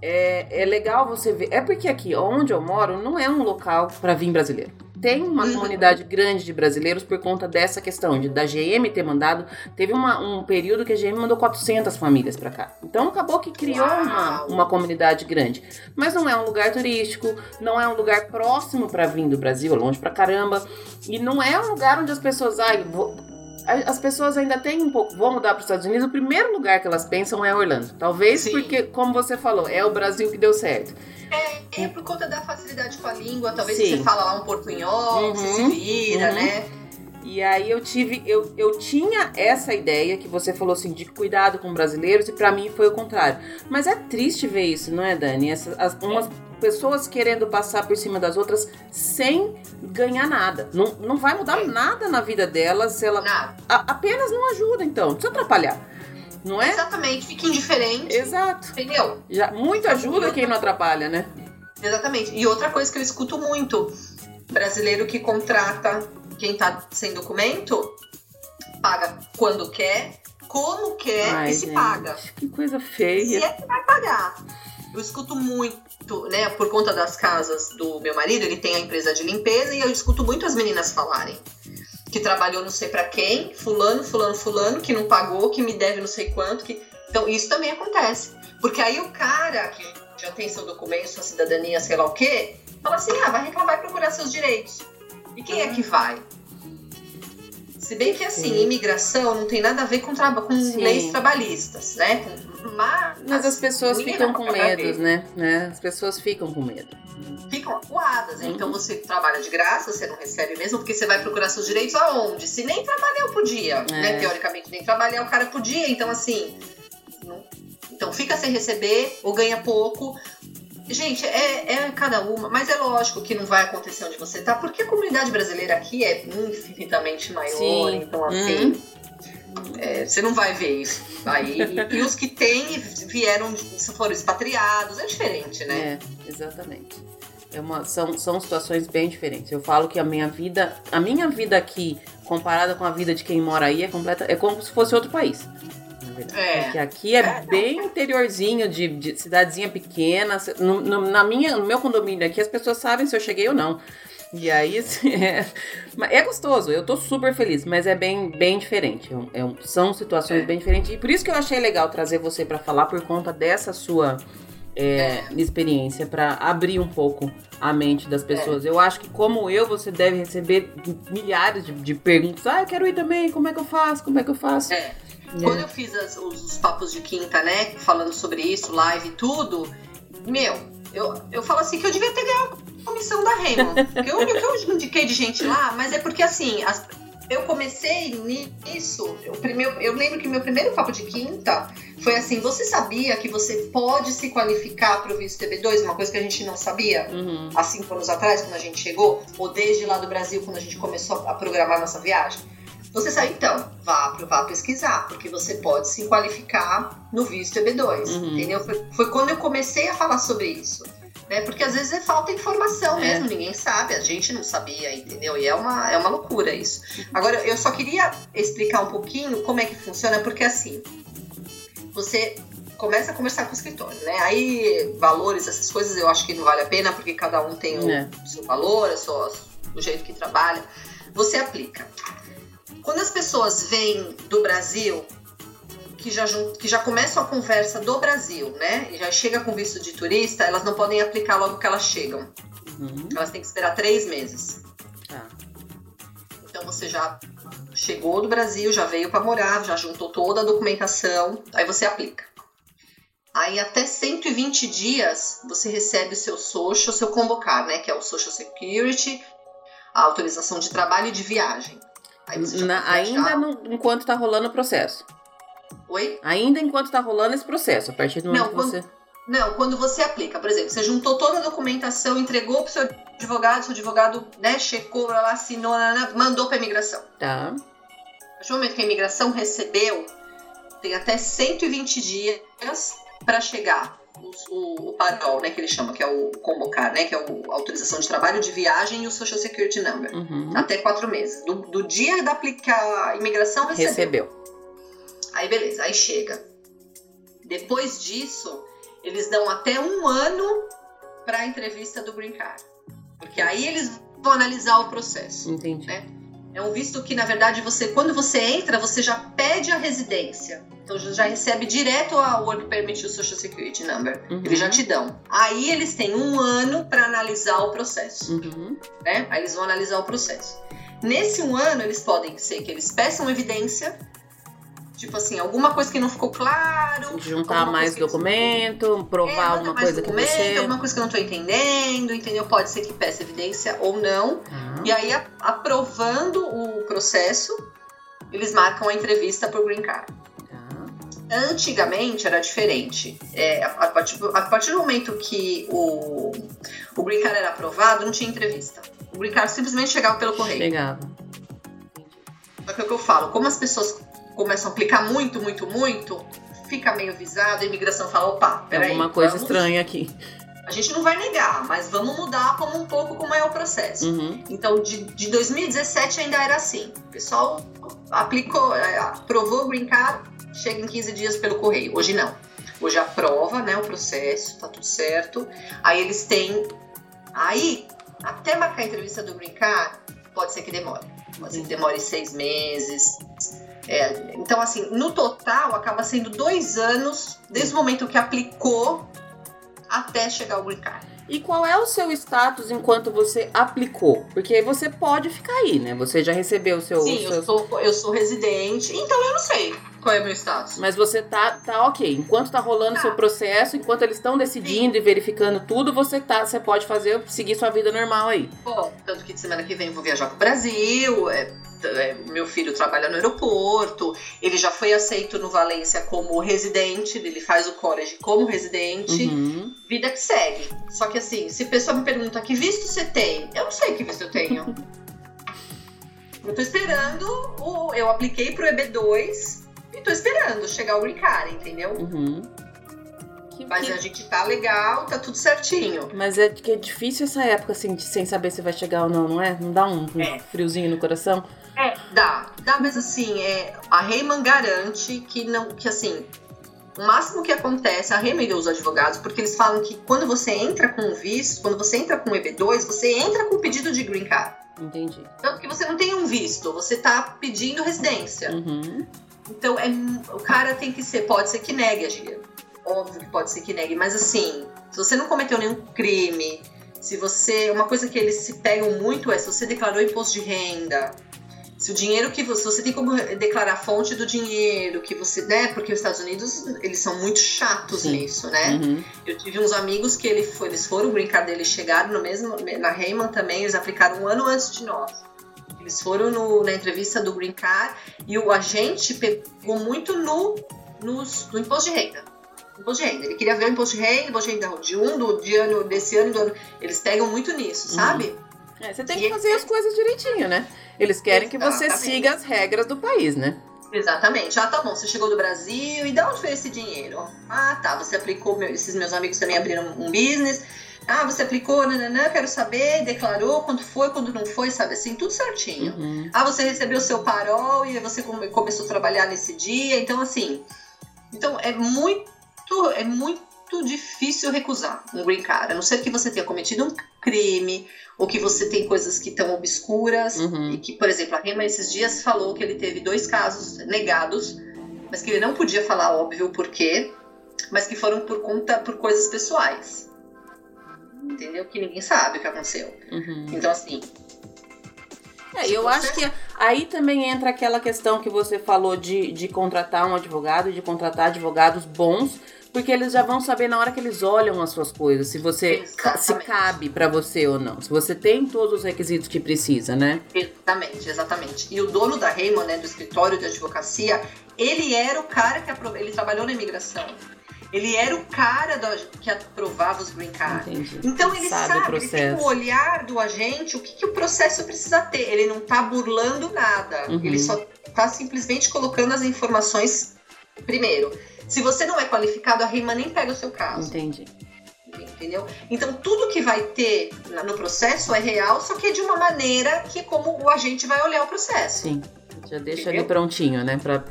é, é legal você ver. É porque aqui onde eu moro não é um local para vir brasileiro tem uma comunidade grande de brasileiros por conta dessa questão de da GM ter mandado. Teve uma, um período que a GM mandou 400 famílias para cá. Então acabou que criou uma, uma comunidade grande. Mas não é um lugar turístico, não é um lugar próximo para vir do Brasil, longe pra caramba. E não é um lugar onde as pessoas. Ai, vou, as pessoas ainda têm um pouco. Vou mudar para os Estados Unidos. O primeiro lugar que elas pensam é Orlando. Talvez Sim. porque, como você falou, é o Brasil que deu certo.
É, é por conta da facilidade com a língua. Talvez Sim. você fala lá um portunhol, uhum, você se vira, uhum. né?
E aí eu tive, eu, eu tinha essa ideia que você falou assim de cuidado com brasileiros e para mim foi o contrário. Mas é triste ver isso, não é, Dani? Essas, as, umas pessoas querendo passar por cima das outras sem ganhar nada. Não, não vai mudar nada na vida delas se ela a, apenas não ajuda, então. Não precisa atrapalhar. Não é?
Exatamente, fica indiferente.
Exato.
Entendeu?
Já, muito ajuda quem não atrapalha, né?
Exatamente. E outra coisa que eu escuto muito: brasileiro que contrata quem tá sem documento, paga quando quer, como quer Ai, e se gente, paga.
Que coisa feia.
Se é que vai pagar. Eu escuto muito, né, por conta das casas do meu marido, ele tem a empresa de limpeza e eu escuto muito as meninas falarem que trabalhou não sei para quem, fulano, fulano, fulano, que não pagou, que me deve não sei quanto, que então isso também acontece. Porque aí o cara que já tem seu documento, sua cidadania, sei lá o quê, fala assim: "Ah, vai reclamar e procurar seus direitos". E quem é que vai? Se bem que assim, Sim. imigração não tem nada a ver com, com leis trabalhistas, né?
Mas, Mas as pessoas ficam com medo, né? né? As pessoas ficam com medo.
Ficam acuadas. Uhum. Então você trabalha de graça, você não recebe mesmo, porque você vai procurar seus direitos aonde? Se nem trabalhar eu podia, é. né? Teoricamente, nem trabalhar o cara podia. Então, assim. Não... Então fica sem receber ou ganha pouco. Gente, é, é cada uma, mas é lógico que não vai acontecer onde você tá, porque a comunidade brasileira aqui é infinitamente maior, Sim. então assim. Uhum. É, você não vai ver isso aí. e os que têm vieram, foram expatriados, é diferente, né?
É, exatamente. É uma, são, são situações bem diferentes. Eu falo que a minha vida, a minha vida aqui, comparada com a vida de quem mora aí, é completa, é como se fosse outro país. É. Porque aqui é, é bem interiorzinho, de, de cidadezinha pequena. No, no, na minha, no meu condomínio aqui, as pessoas sabem se eu cheguei ou não. E aí, [laughs] é, é gostoso, eu tô super feliz, mas é bem, bem diferente. É, é são situações é. bem diferentes. E por isso que eu achei legal trazer você para falar, por conta dessa sua é, experiência, para abrir um pouco a mente das pessoas. Eu acho que, como eu, você deve receber milhares de, de perguntas. Ah, eu quero ir também, como é que eu faço? Como é que eu faço?
É. Quando eu fiz as, os, os papos de quinta, né, falando sobre isso, live e tudo, meu, eu, eu falo assim que eu devia ter ganhado a comissão da. [laughs] Porque eu, eu indiquei de gente lá, mas é porque assim, as, eu comecei nisso. Eu, primeiro, eu lembro que meu primeiro papo de quinta foi assim: você sabia que você pode se qualificar para o visto TB2? Uma coisa que a gente não sabia uhum. há cinco anos atrás, quando a gente chegou, ou desde lá do Brasil, quando a gente começou a programar nossa viagem. Você sabe, então, vá, vá pesquisar, porque você pode se qualificar no visto EB2, uhum. entendeu? Foi, foi, quando eu comecei a falar sobre isso. Né? Porque às vezes é falta informação é. mesmo, ninguém sabe, a gente não sabia, entendeu? E é uma, é uma loucura isso. Agora, eu só queria explicar um pouquinho como é que funciona, porque assim, você começa a conversar com o escritório, né? Aí, valores, essas coisas eu acho que não vale a pena, porque cada um tem o é. seu valor, a sua, o jeito que trabalha. Você aplica. Quando as pessoas vêm do Brasil, que já, que já começam a conversa do Brasil, né? E já chega com visto de turista, elas não podem aplicar logo que elas chegam. Uhum. Elas têm que esperar três meses.
Tá.
Então você já chegou do Brasil, já veio para morar, já juntou toda a documentação, aí você aplica. Aí até 120 dias você recebe o seu social, seu convocar, né? Que é o Social Security, a autorização de trabalho e de viagem.
Na, ainda no, enquanto está rolando o processo.
Oi?
Ainda enquanto está rolando esse processo, a partir do momento
não, que você. Não, quando você aplica, por exemplo, você juntou toda a documentação, entregou para o seu advogado, seu advogado né, checou, lá, assinou, mandou para a imigração.
Tá.
A partir do momento que a imigração recebeu, tem até 120 dias para chegar o, o parol, né, que ele chama, que é o convocar, né, que é a autorização de trabalho de viagem e o Social Security Number.
Uhum.
Até quatro meses. Do, do dia da aplicar a imigração, recebeu. recebeu. Aí beleza, aí chega. Depois disso, eles dão até um ano para a entrevista do Green Card. Porque aí eles vão analisar o processo.
Entendi.
Né? É um visto que, na verdade, você, quando você entra, você já pede a residência. Então já recebe direto a Work Permit e o Social Security Number. Uhum. Eles já te dão. Aí eles têm um ano para analisar o processo.
Uhum.
Né? Aí eles vão analisar o processo. Nesse um ano, eles podem ser que eles peçam evidência Tipo assim, alguma coisa que não ficou claro.
Juntar mais documento, provar é, alguma coisa que você.
Alguma coisa que eu não tô entendendo, entendeu? Pode ser que peça evidência ou não.
Uhum.
E aí, aprovando o processo, eles marcam a entrevista por Green Card.
Tá.
Antigamente era diferente. É, a, partir, a, partir, do momento que o, o Green Card era aprovado, não tinha entrevista. O Green Card simplesmente chegava pelo correio.
Chegava.
Só que é o que eu falo, como as pessoas começam a aplicar muito, muito, muito, fica meio visado, a imigração fala, opa, peraí.
Tem alguma coisa vamos... estranha aqui.
A gente não vai negar, mas vamos mudar como um pouco como é o processo.
Uhum.
Então, de, de 2017 ainda era assim. O pessoal aplicou, é, aprovou o Green Card, chega em 15 dias pelo correio. Hoje não. Hoje aprova né, o processo, tá tudo certo. Aí eles têm. Aí, até marcar a entrevista do Green Card, pode ser que demore. Pode ser que demore seis meses, é, então, assim, no total, acaba sendo dois anos desde o momento que aplicou até chegar ao green card.
E qual é o seu status enquanto você aplicou? Porque você pode ficar aí, né? Você já recebeu o seu.
Sim,
seu...
Eu, sou, eu sou residente, então eu não sei qual é o meu status.
Mas você tá, tá ok. Enquanto tá rolando tá. seu processo, enquanto eles estão decidindo Sim. e verificando tudo, você tá, você pode fazer, seguir sua vida normal aí.
Bom, tanto que semana que vem eu vou viajar pro Brasil. É, meu filho trabalha no aeroporto, ele já foi aceito no Valência como residente, ele faz o college como residente.
Uhum.
Vida que segue. Só que assim, se a pessoa me pergunta que visto você tem, eu não sei que visto eu tenho. [laughs] eu tô esperando, o, eu apliquei pro EB2 e tô esperando chegar o green card, entendeu?
Uhum.
Mas a gente tá legal, tá tudo certinho.
Mas é que é difícil essa época, assim, de, sem saber se vai chegar ou não, não é? Não dá um, um é. friozinho no coração?
É, dá. Dá, mas assim, é, a Rayman garante que não, que assim, o máximo que acontece, a Rayman e os advogados, porque eles falam que quando você entra com o visto, quando você entra com o EB2, você entra com o pedido de green card.
Entendi.
Tanto que você não tem um visto, você tá pedindo residência.
Uhum.
Então, é, o cara tem que ser, pode ser que negue, Gia. Óbvio que pode ser que negue, mas assim, se você não cometeu nenhum crime, se você. Uma coisa que eles se pegam muito é se você declarou imposto de renda, se o dinheiro que você, você tem como declarar a fonte do dinheiro que você, né? Porque os Estados Unidos, eles são muito chatos Sim. nisso, né?
Uhum.
Eu tive uns amigos que ele foi, eles foram, o green card deles chegaram no mesmo, na Rayman também, eles aplicaram um ano antes de nós. Eles foram no, na entrevista do Green Card e o agente pegou muito no, no, no imposto de renda. Imposto de renda. Ele queria ver o imposto de renda, imposto de renda de um, do, de ano, desse ano, do ano. Eles pegam muito nisso, uhum. sabe?
É, você tem que fazer as coisas direitinho, né? Eles querem que você siga as regras do país, né?
Exatamente. Ah, tá bom, você chegou do Brasil e de onde foi esse dinheiro? Ah, tá, você aplicou, meu, esses meus amigos também abriram um business, ah, você aplicou, nananã, quero saber, declarou, quando foi, quando não foi, sabe assim, tudo certinho.
Uhum.
Ah, você recebeu seu parol e você come, começou a trabalhar nesse dia, então assim. Então é muito, é muito difícil recusar um green card, a não ser que você tenha cometido um crime ou que você tem coisas que estão obscuras
uhum.
e que, por exemplo, a Rema esses dias falou que ele teve dois casos negados, mas que ele não podia falar óbvio o porquê, mas que foram por conta por coisas pessoais. entendeu? Que ninguém sabe o que aconteceu. Uhum. Então, assim.
É, eu você... acho que aí também entra aquela questão que você falou de, de contratar um advogado, de contratar advogados bons, porque eles já vão saber na hora que eles olham as suas coisas, se você exatamente. se cabe para você ou não, se você tem todos os requisitos que precisa, né?
Exatamente, exatamente. E o dono da Raymond, né, do escritório de advocacia, ele era o cara que ele trabalhou na imigração. Ele era o cara do, que aprovava os green cards. Entendi. Então ele sabe, sabe ele tem o olhar do agente, o que, que o processo precisa ter. Ele não está burlando nada. Uhum. Ele só está simplesmente colocando as informações primeiro. Se você não é qualificado, a RIMA nem pega o seu caso.
Entendi.
Entendeu? Então tudo que vai ter no processo é real, só que é de uma maneira que como o agente vai olhar o processo.
Sim. Já deixa Entendeu? ali prontinho, né? Para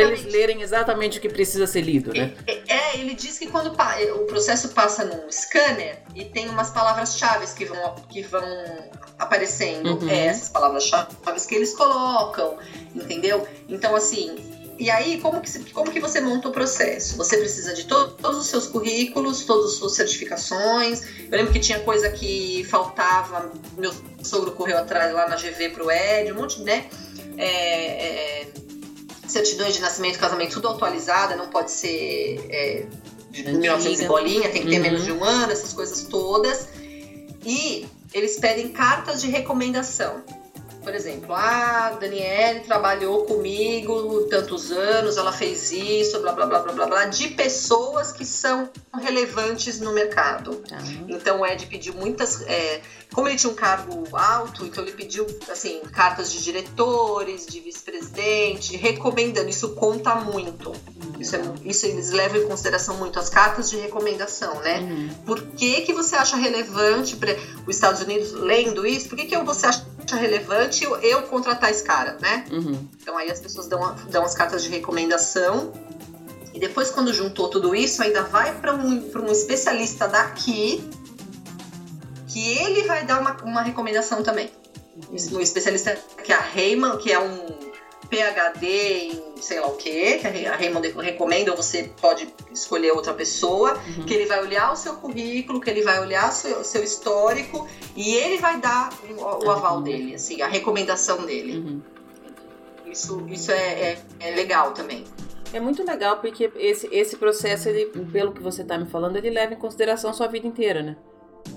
eles lerem exatamente o que precisa ser lido, né?
É, é, é ele diz que quando o processo passa num scanner e tem umas palavras-chave que vão, que vão aparecendo, uhum. é essas palavras-chave que eles colocam, entendeu? Então, assim, e aí, como que, como que você monta o processo? Você precisa de to todos os seus currículos, todas as suas certificações. Eu lembro que tinha coisa que faltava, meu sogro correu atrás lá na GV pro Ed, um monte, né? é, é, certidões de nascimento e casamento tudo atualizada, não pode ser é, de 1900 e bolinha, tem que ter uhum. menos de um ano, essas coisas todas. E eles pedem cartas de recomendação. Por exemplo, a ah, Daniele trabalhou comigo tantos anos, ela fez isso, blá blá blá blá blá, blá de pessoas que são relevantes no mercado. Uhum. Então o Ed pediu muitas. É, como ele tinha um cargo alto, então ele pediu assim, cartas de diretores, de vice-presidente, recomendando. Isso conta muito. Isso, é, isso, eles levam em consideração muito as cartas de recomendação, né? Uhum. Por que, que você acha relevante para os Estados Unidos lendo isso? Por que, que você acha relevante eu, eu contratar esse cara, né? Uhum. Então aí as pessoas dão, dão as cartas de recomendação. E depois, quando juntou tudo isso, ainda vai para um, um especialista daqui, que ele vai dar uma, uma recomendação também. Um especialista que é a Heyman, que é um PhD em sei lá o que, que a Raymond recomenda, ou você pode escolher outra pessoa, uhum. que ele vai olhar o seu currículo, que ele vai olhar o seu, seu histórico e ele vai dar o, o aval uhum. dele, assim, a recomendação dele. Uhum. Isso, isso é, é, é, legal também.
É muito legal porque esse, esse processo, ele, pelo que você está me falando, ele leva em consideração a sua vida inteira, né?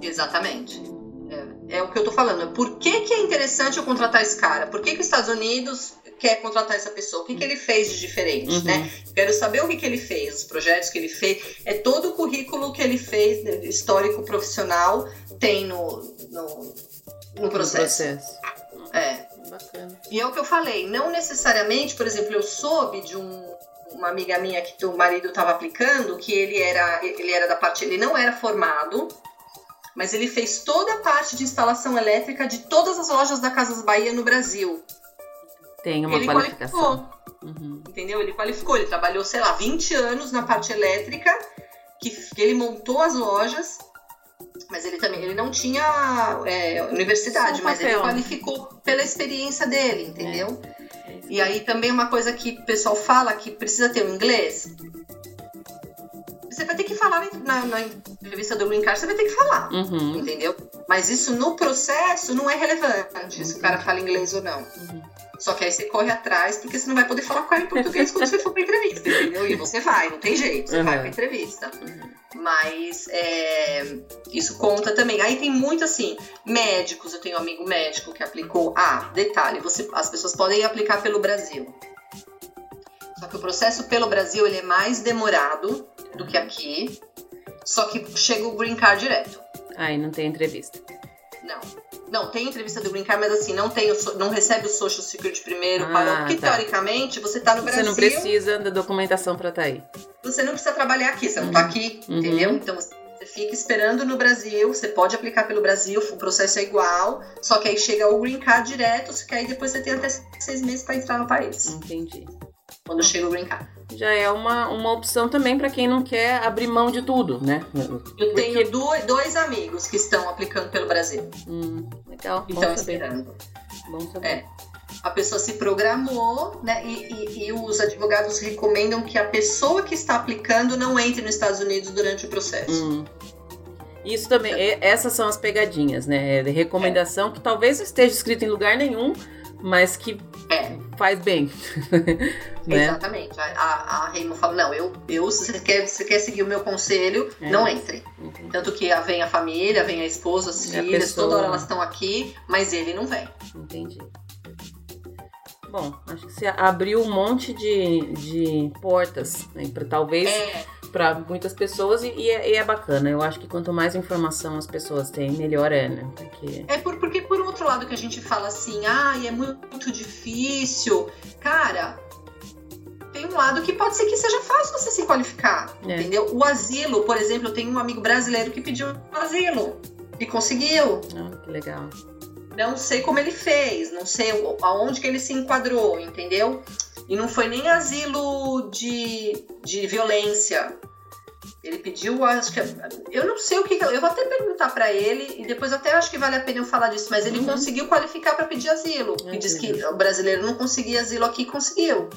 Exatamente. É, é, o que eu tô falando. Por que, que é interessante eu contratar esse cara? Por que, que os Estados Unidos quer contratar essa pessoa? O que, que ele fez de diferente, uhum. né? Quero saber o que, que ele fez, os projetos que ele fez. É todo o currículo que ele fez, né, histórico profissional, tem no, no, no processo. No processo. É. Bacana. E é o que eu falei, não necessariamente, por exemplo, eu soube de um, uma amiga minha que o marido estava aplicando, que ele era, ele era da parte, ele não era formado, mas ele fez toda a parte de instalação elétrica de todas as lojas da Casas Bahia no Brasil.
Tem uma ele qualificação.
Uhum. Entendeu? Ele qualificou, ele trabalhou, sei lá, 20 anos na parte elétrica, que, que ele montou as lojas, mas ele também ele não tinha é, universidade, mas ele qualificou pela experiência dele, entendeu? É. É e aí também uma coisa que o pessoal fala que precisa ter o um inglês. Você vai ter que falar na, na entrevista do Green Card, você vai ter que falar, uhum. entendeu? Mas isso no processo não é relevante, uhum. se o cara fala inglês ou não. Uhum. Só que aí você corre atrás, porque você não vai poder falar com ela em português quando você for pra entrevista, entendeu? E você vai, não tem jeito, você uhum. vai pra entrevista. Uhum. Mas é, isso conta também. Aí tem muito assim, médicos, eu tenho um amigo médico que aplicou. Ah, detalhe, você, as pessoas podem aplicar pelo Brasil. Só que o processo pelo Brasil ele é mais demorado do que aqui. Só que chega o green card direto.
Aí não tem entrevista.
Não. Não, tem entrevista do Green Card, mas assim, não, tem o, não recebe o Social Security primeiro, ah, porque tá. teoricamente você tá no Brasil.
Você não precisa da documentação para estar tá aí.
Você não precisa trabalhar aqui, você não tá uhum. aqui, uhum. entendeu? Então você fica esperando no Brasil, você pode aplicar pelo Brasil, o processo é igual, só que aí chega o Green Card direto, que aí depois você tem até seis meses para entrar no país.
Entendi.
Quando chega o Green Card
já é uma, uma opção também para quem não quer abrir mão de tudo, né?
Eu tenho dois, dois amigos que estão aplicando pelo Brasil.
Hum, legal.
Estão esperando. Bom saber. É. A pessoa se programou, né? E, e, e, os advogados recomendam que a pessoa que está aplicando não entre nos Estados Unidos durante o processo. Hum.
Isso também, essas são as pegadinhas, né? É recomendação é. que talvez esteja escrito em lugar nenhum, mas que é. faz bem. [laughs]
né? Exatamente. A, a, a Raymond fala: não, eu, eu se você quer, você quer seguir o meu conselho, é. não entre. Entendi. Tanto que vem a família, vem a esposa, as filhas, toda hora elas estão aqui, mas ele não vem.
Entendi. Bom, acho que você abriu um monte de, de portas, né, para talvez é. Para muitas pessoas e, e, é, e, é, bacana. Eu acho que quanto mais informação as pessoas têm, melhor é, né?
Porque... É por, porque por outro lado que a gente fala assim, ah, é muito difícil, cara. Tem um lado que pode ser que seja fácil você se qualificar, é. entendeu? O asilo, por exemplo, eu tenho um amigo brasileiro que pediu asilo e conseguiu.
Ah, que legal
não sei como ele fez, não sei aonde que ele se enquadrou, entendeu? E não foi nem asilo de, de violência. Ele pediu, acho que. Eu não sei o que. Eu vou até perguntar para ele, e depois até acho que vale a pena eu falar disso, mas ele uhum. conseguiu qualificar para pedir asilo. É, diz que o brasileiro não conseguia asilo aqui, conseguiu.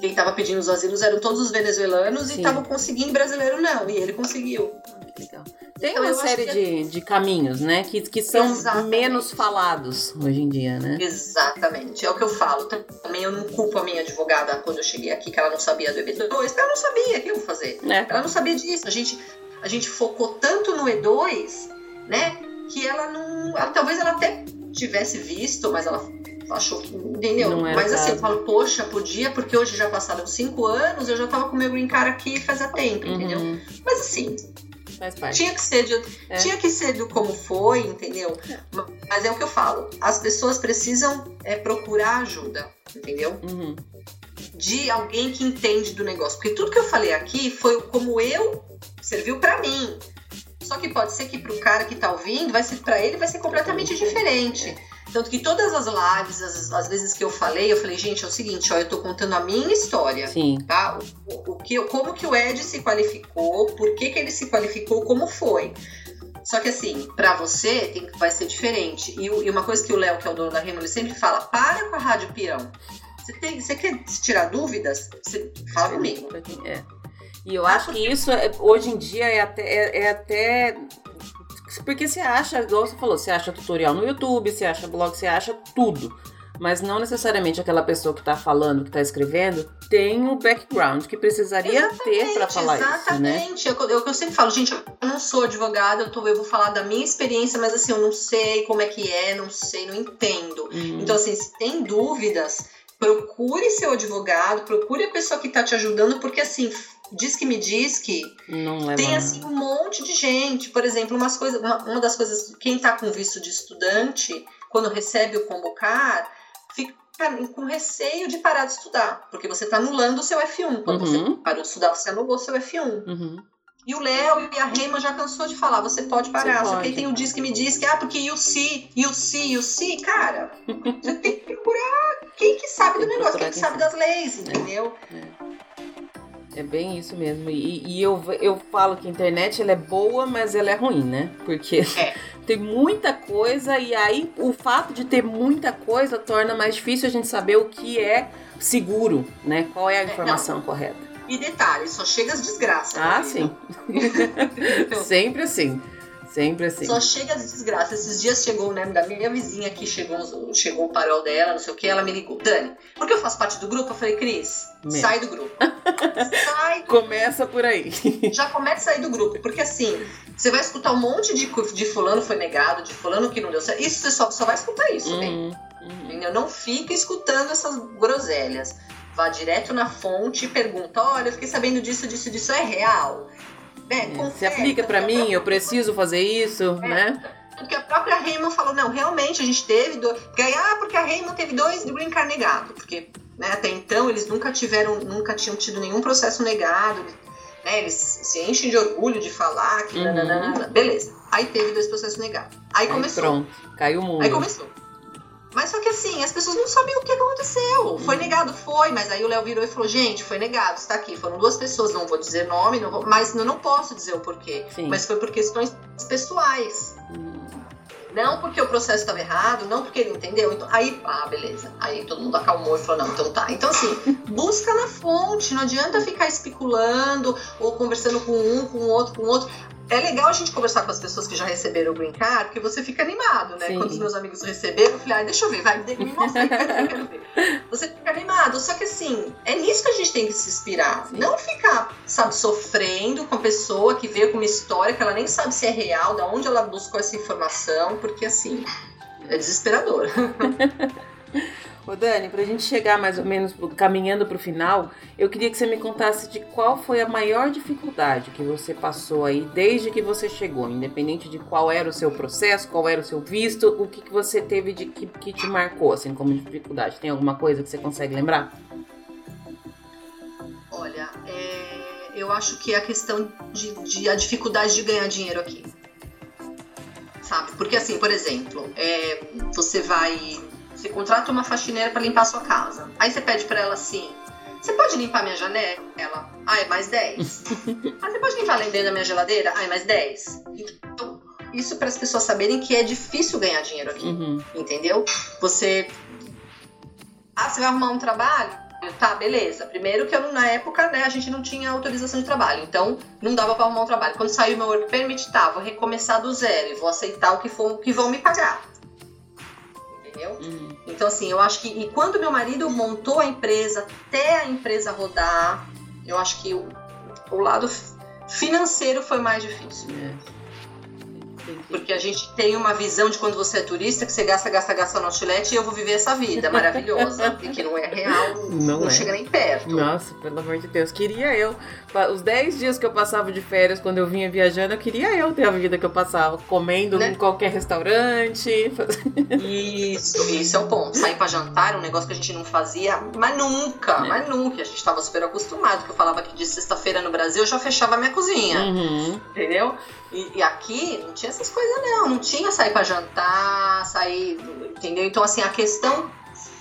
Quem estava pedindo os asilos eram todos os venezuelanos Sim. e estavam conseguindo, brasileiro não, e ele conseguiu.
Legal. Tem então, uma série de, é... de caminhos, né? Que, que são Exatamente. menos falados hoje em dia, né?
Exatamente. É o que eu falo. Também eu não culpo a minha advogada quando eu cheguei aqui, que ela não sabia do EB2, ela não sabia o que eu ia fazer. É. Ela não sabia disso. A gente, a gente focou tanto no E2, né? Que ela não. Ela, talvez ela até tivesse visto, mas ela achou que. Entendeu? Mas assim, eu falo, poxa, podia, porque hoje já passaram cinco anos, eu já tava com meu green card aqui fazia tempo, uhum. entendeu? Mas assim,
Faz.
Tinha que ser, de, é. tinha que ser do como foi, entendeu? É. Mas é o que eu falo. As pessoas precisam é, procurar ajuda, entendeu?
Uhum.
De alguém que entende do negócio. Porque tudo que eu falei aqui foi como eu serviu para mim. Só que pode ser que pro cara que tá ouvindo, vai ser para ele vai ser completamente diferente. Tanto que todas as lives, as, as, vezes que eu falei, eu falei, gente, é o seguinte, ó, eu tô contando a minha história.
Sim.
Tá? O, o, que, como que o Ed se qualificou, por que, que ele se qualificou, como foi. Só que assim, para você tem, vai ser diferente. E, e, uma coisa que o Léo, que é o dono da Remo, ele sempre fala: para com a rádio. Você, tem, você quer tirar dúvidas? Você fala comigo.
É. E eu acho que isso é, hoje em dia é até, é, é até porque você acha, igual você falou, você acha tutorial no YouTube, você acha blog, você acha tudo. Mas não necessariamente aquela pessoa que está falando, que está escrevendo, tem o background que precisaria exatamente, ter para falar
exatamente.
isso, né?
Exatamente. É o que eu sempre falo, gente, eu não sou advogada, eu, tô, eu vou falar da minha experiência, mas assim, eu não sei como é que é, não sei, não entendo. Uhum. Então, assim, se tem dúvidas, procure seu advogado, procure a pessoa que está te ajudando, porque assim, diz que me diz que tem assim um monte de gente. Por exemplo, umas coisas, uma, uma das coisas, quem está com visto de estudante, quando recebe o convocar, fica com receio de parar de estudar, porque você está anulando o seu F1. Quando uhum. você parou de estudar, você anulou o seu F1.
Uhum.
E o Léo e a Rema já cansou de falar, você pode parar. Você Só que aí tem o diz que me diz que, ah, porque e o si, e o si, e o si, cara, [laughs] você tem que procurar quem que sabe do negócio, quem que sabe das leis, entendeu? É. é.
É bem isso mesmo. E, e, eu, eu falo que a internet ela é boa, mas ela é ruim, né? Porque é. [laughs] tem muita coisa e aí o fato de ter muita coisa torna mais difícil a gente saber o que é seguro, né? Qual é a é, informação é, correta.
E detalhe, só chega as desgraças.
Ah, né? sim. então, [laughs] [laughs] Sempre assim. Sempre assim.
Só chega as desgraças. Esses dias chegou, né, da minha vizinha aqui, chegou, chegou o parol dela, não sei o que, ela me ligou. Dani, porque eu faço parte do grupo, eu falei, Cris, sai do grupo.
Sai. Começa por aí.
Já começa a sair do grupo, porque assim, você vai escutar um monte de, de fulano foi negado, de fulano que não deu certo. Isso você só, só vai escutar isso, uhum, Uhum. Não fica escutando essas groselhas. Vá direto na fonte e pergunta: olha, eu fiquei sabendo disso, disso, disso, é real?
É, Se aplica para mim, eu preciso fazer isso, é, né?
Porque a própria Raymond falou, não, realmente a gente teve dois. Porque, ah, porque a Raymond teve dois de green card negado. Porque né, até então eles nunca tiveram, nunca tinham tido nenhum processo negado. Né, eles se enchem de orgulho de falar que. Uhum. Nananana, beleza. Aí teve dois processos negados. Aí, Aí começou.
Pronto, caiu o mundo.
Aí começou. Mas só que assim, as pessoas não sabiam o que aconteceu. Foi uhum. negado, foi, mas aí o Léo virou e falou: gente, foi negado, está aqui. Foram duas pessoas, não vou dizer nome, não vou, mas eu não posso dizer o porquê. Sim. Mas foi por questões pessoais. Hum. Não porque o processo estava errado, não porque ele entendeu. Então, aí, ah, beleza. Aí todo mundo acalmou e falou: não, então tá. Então, assim, [laughs] busca na fonte, não adianta ficar especulando ou conversando com um, com o outro, com o outro é legal a gente conversar com as pessoas que já receberam o Green Card, porque você fica animado, né? Sim. Quando os meus amigos receberam, eu falei, ah, deixa eu ver, vai, me mostra aí, quero ver. [laughs] Você fica animado. Só que assim, é nisso que a gente tem que se inspirar. Sim. Não ficar, sabe, sofrendo com a pessoa que veio com uma história que ela nem sabe se é real, da onde ela buscou essa informação, porque assim, é desesperador. [laughs]
Ô Dani, para a gente chegar mais ou menos caminhando para o final, eu queria que você me contasse de qual foi a maior dificuldade que você passou aí desde que você chegou, independente de qual era o seu processo, qual era o seu visto, o que, que você teve de que, que te marcou assim como dificuldade. Tem alguma coisa que você consegue lembrar?
Olha, é, eu acho que é a questão de, de a dificuldade de ganhar dinheiro aqui sabe? Porque assim, por exemplo, é, você vai você contrata uma faxineira para limpar a sua casa. Aí você pede para ela assim: Você pode limpar minha janela? Ela, ah, é mais 10. [laughs] ah, você pode limpar dentro da minha geladeira? Ah, é mais 10. Então, isso para as pessoas saberem que é difícil ganhar dinheiro aqui. Uhum. Entendeu? Você. Ah, você vai arrumar um trabalho? Tá, beleza. Primeiro que eu, na época, né, a gente não tinha autorização de trabalho, então não dava para arrumar um trabalho. Quando saiu meu work permit, tá, vou recomeçar do zero e vou aceitar o que for que vão me pagar entendeu? Uhum. Então, assim, eu acho que. E quando meu marido montou a empresa, até a empresa rodar, eu acho que o, o lado financeiro foi mais difícil. É. Porque a gente tem uma visão de quando você é turista, que você gasta, gasta, gasta no outlet e eu vou viver essa vida maravilhosa. [laughs] e que não é real, não, não é. chega nem perto.
Nossa, pelo amor de Deus. Queria eu. Os 10 dias que eu passava de férias quando eu vinha viajando, eu queria eu ter a vida que eu passava, comendo né? em qualquer restaurante. [laughs]
Isso, isso é o ponto. Sair pra jantar, um negócio que a gente não fazia, mas nunca, é. mas nunca. A gente tava super acostumado, que eu falava que de sexta-feira no Brasil eu já fechava a minha cozinha. Uhum. Entendeu? E, e, aqui não tinha essas coisas, não. Não tinha sair para jantar, sair. Entendeu? Então, assim, a questão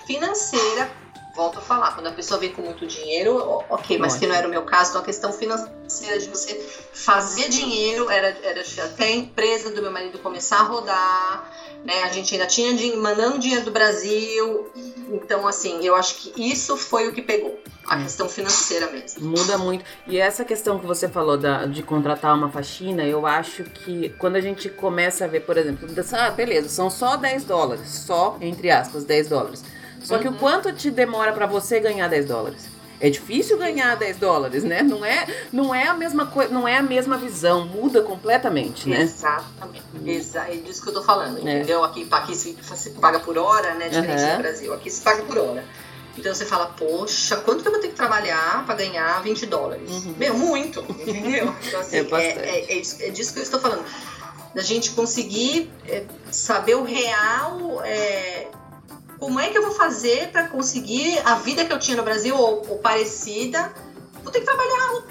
financeira, volto a falar, quando a pessoa vem com muito dinheiro, ok, mas que não era o meu caso, então a questão financeira de você fazer dinheiro era, era até a empresa do meu marido começar a rodar né? A gente ainda tinha mandando dinheiro do Brasil. Então, assim, eu acho que isso foi o que pegou. A é. questão financeira mesmo.
Muda muito. E essa questão que você falou da, de contratar uma faxina, eu acho que quando a gente começa a ver, por exemplo, ah, beleza, são só 10 dólares. Só, entre aspas, 10 dólares. Só uhum. que o uhum. quanto te demora para você ganhar 10 dólares? É difícil ganhar 10 dólares, né? Não é, não é a mesma coisa, não é a mesma visão, muda completamente, né?
Exatamente. Exa é disso que eu tô falando, é. entendeu? Aqui, aqui se, se, paga por hora, né? Diferente uhum. do Brasil. Aqui se paga por hora. Então você fala, poxa, quanto que eu vou ter que trabalhar para ganhar 20 dólares? Uhum. Meu, muito, entendeu? [laughs] Então, assim, é, é, é, é, disso que eu estou falando. Da gente conseguir é, saber o real é, como é que eu vou fazer para conseguir a vida que eu tinha no Brasil ou, ou parecida? Vou ter que trabalhar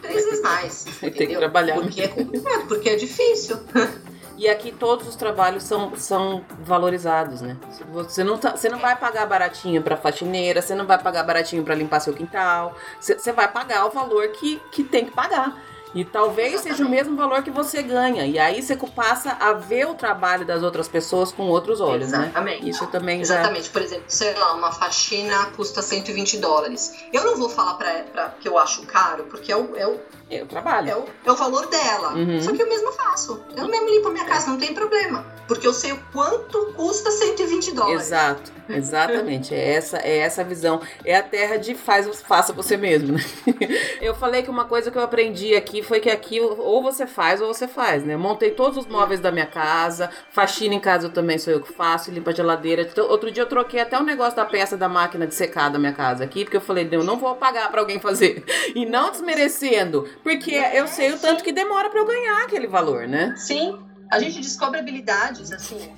três vezes mais.
Tem que trabalhar.
Porque é complicado, porque é difícil. [laughs]
E aqui todos os trabalhos são, são valorizados, né? Você não, tá, você não vai pagar baratinho para faxineira, você não vai pagar baratinho para limpar seu quintal, você, você vai pagar o valor que, que tem que pagar. E talvez Exatamente. seja o mesmo valor que você ganha. E aí você passa a ver o trabalho das outras pessoas com outros olhos,
né? Exatamente.
né? Isso também
Exatamente. Já... Por exemplo, sei lá, uma faxina custa 120 dólares. Eu não vou falar pra, pra que eu acho caro, porque é o, é o
o trabalho.
É o, é o valor dela. Uhum. Só que eu mesmo faço. Eu mesmo limpo a minha casa, não tem problema. Porque eu sei o quanto custa 120 dólares.
Exato, exatamente. é essa é essa visão. É a terra de faz, faça você mesmo, né? [laughs] Eu falei que uma coisa que eu aprendi aqui foi que aqui ou você faz ou você faz, né? montei todos os móveis da minha casa, faxina em casa eu também sou eu que faço, limpa a geladeira. Então, outro dia eu troquei até o um negócio da peça da máquina de secar da minha casa aqui, porque eu falei, eu não vou pagar para alguém fazer. E não desmerecendo, porque eu sei o tanto que demora para eu ganhar aquele valor, né?
Sim. A gente descobre habilidades, assim,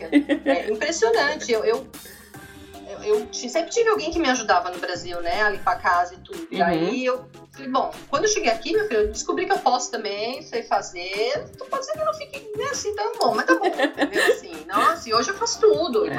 é impressionante. Eu, eu, eu, sempre tive alguém que me ajudava no Brasil, né, a limpar a casa e tudo. Uhum. E aí eu falei, bom, quando eu cheguei aqui, meu filho, eu descobri que eu posso também, sei fazer. Pode ser que eu não fique né, assim tão bom, mas tá bom, entendeu? Assim, nossa, e hoje eu faço tudo, é.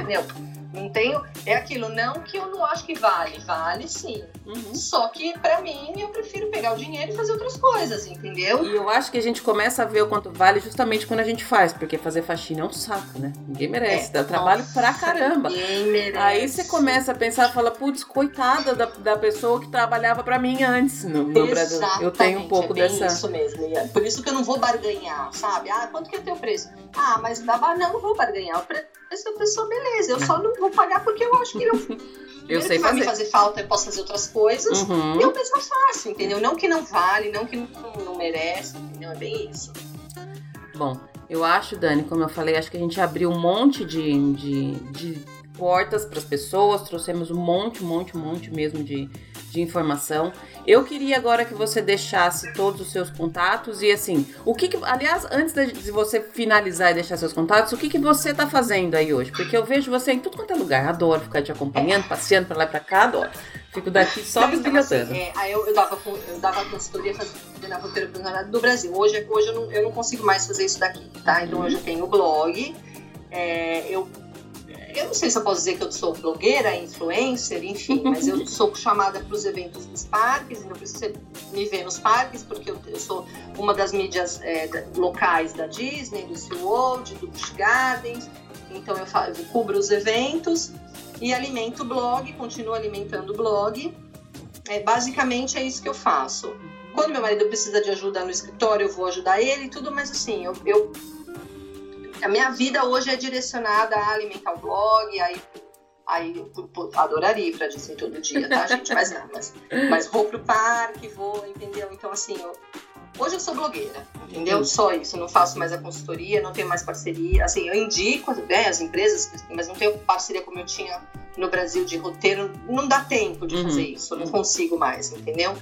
Não tenho. É aquilo, não que eu não acho que vale. Vale sim. Uhum. Só que, para mim, eu prefiro pegar o dinheiro e fazer outras coisas, entendeu?
E eu acho que a gente começa a ver o quanto vale justamente quando a gente faz, porque fazer faxina é um saco, né? Ninguém merece. É, dá trabalho nossa, pra caramba.
Ninguém merece.
Aí você começa a pensar, fala, putz, coitada da, da pessoa que trabalhava para mim antes no, no Brasil. Eu tenho um pouco
é
dessa.
Isso mesmo. É por isso que eu não vou barganhar, sabe? Ah, quanto que é o teu preço? Ah, mas dá não, não vou barganhar. O preço da pessoa, beleza. Eu só não vou pagar porque eu acho que eu. [laughs]
Eu sei
que
vai
fazer. me fazer falta, eu posso fazer outras coisas. Uhum. E eu mesmo faço, entendeu? Não que não vale, não que não, não merece, entendeu? É bem isso.
Bom, eu acho, Dani, como eu falei, acho que a gente abriu um monte de, de, de portas para as pessoas, trouxemos um monte, um monte, um monte mesmo de, de informação. Eu queria agora que você deixasse todos os seus contatos e assim, o que, que aliás, antes de você finalizar e deixar seus contatos, o que, que você está fazendo aí hoje? Porque eu vejo você em tudo quanto é lugar, adoro ficar te acompanhando, passeando para lá e para cá, adoro. Fico daqui só
bisbilhotando. Assim, é, aí eu, eu, dava, eu dava consultoria fazendo a roteiro do Brasil. Hoje, hoje eu, não, eu não consigo mais fazer isso daqui, tá? Então hoje eu tenho o blog, é, eu eu não sei se eu posso dizer que eu sou blogueira, influencer, enfim, [laughs] mas eu sou chamada para os eventos dos parques, então você me vê nos parques, porque eu, eu sou uma das mídias é, locais da Disney, do SeaWorld, do Busch Gardens, então eu, faço, eu cubro os eventos e alimento o blog, continuo alimentando o blog. É, basicamente é isso que eu faço. Quando meu marido precisa de ajuda no escritório, eu vou ajudar ele e tudo, mas assim, eu, eu a minha vida hoje é direcionada a alimentar o blog, aí, aí eu adoraria ir pra Disney todo dia, tá, [laughs] gente? Mas não, mas, mas vou pro parque, vou, entendeu? Então, assim, eu, hoje eu sou blogueira, entendeu? Só isso, não faço mais a consultoria, não tenho mais parceria. Assim, eu indico né, as empresas, mas não tenho parceria como eu tinha no Brasil de roteiro. Não dá tempo de fazer uhum. isso, eu não consigo mais, entendeu?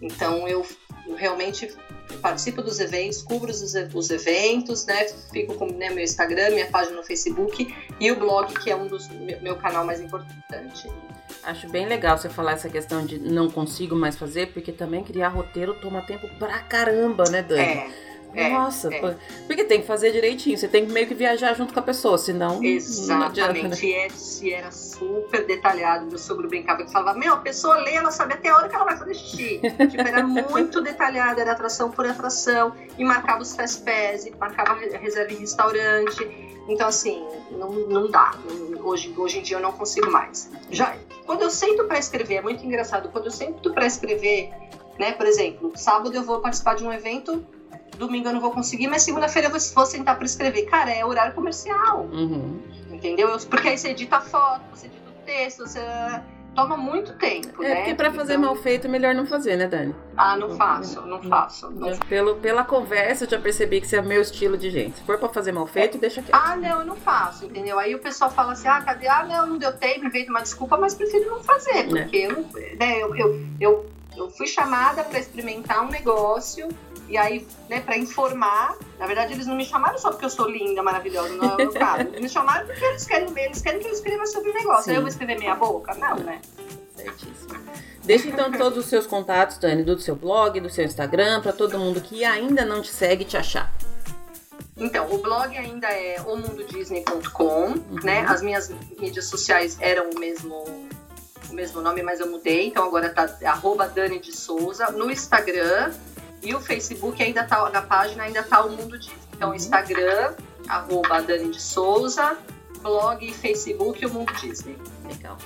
Então, eu realmente participo dos eventos, cubro os, os eventos, né? Fico com né, meu Instagram, minha página no Facebook e o blog, que é um dos meu canal mais importante.
Acho bem legal você falar essa questão de não consigo mais fazer, porque também criar roteiro toma tempo pra caramba, né, Dani?
É. É,
Nossa, é. porque tem que fazer direitinho, você tem que meio que viajar junto com a pessoa, senão.
Exatamente. Não né? e, era super detalhado. Meu sogro brincava que falava: Meu, a pessoa lê, ela sabe até a hora que ela vai fazer xixi. tipo, era [laughs] muito detalhado, era atração por atração, e marcava os fast pass, marcava reserva em restaurante. Então, assim, não, não dá. Hoje, hoje em dia eu não consigo mais. Já, quando eu sento para escrever, é muito engraçado, quando eu sento para escrever, né, por exemplo, sábado eu vou participar de um evento domingo eu não vou conseguir, mas segunda-feira eu vou, sentar para escrever. Cara, é horário comercial.
Uhum.
Entendeu? Porque aí você edita foto, você edita o texto, você toma muito tempo,
é,
né?
porque para fazer então... mal feito é melhor não fazer, né, Dani?
Ah, não faço, não faço. Não...
Pelo, pela conversa eu já percebi que você é meu estilo de gente. Se for para fazer mal feito, é. deixa quieto.
Ah, não, eu não faço, entendeu? Aí o pessoal fala assim, ah, cadê? Ah, não, não deu tempo, invento uma desculpa, mas prefiro não fazer, é. porque é. eu, não, né, eu, eu, eu, eu fui chamada para experimentar um negócio e aí, né, pra informar, na verdade eles não me chamaram só porque eu sou linda, maravilhosa, não é o meu caso. Eles me chamaram porque eles querem ver, eles querem que eu escreva sobre o negócio. Sim. Aí eu vou escrever meia boca? Não, né?
Certíssimo. Deixa então todos os seus contatos, Dani, do seu blog, do seu Instagram, para todo mundo que ainda não te segue te achar.
Então, o blog ainda é omundodisney.com, uhum. né? As minhas mídias sociais eram o mesmo o mesmo nome, mas eu mudei, então agora tá arroba Dani de Souza. No Instagram, e o Facebook ainda tá, na página ainda tá o Mundo Disney. Então. Instagram, arroba Dani de Souza, blog e Facebook o Mundo Disney.
Legal.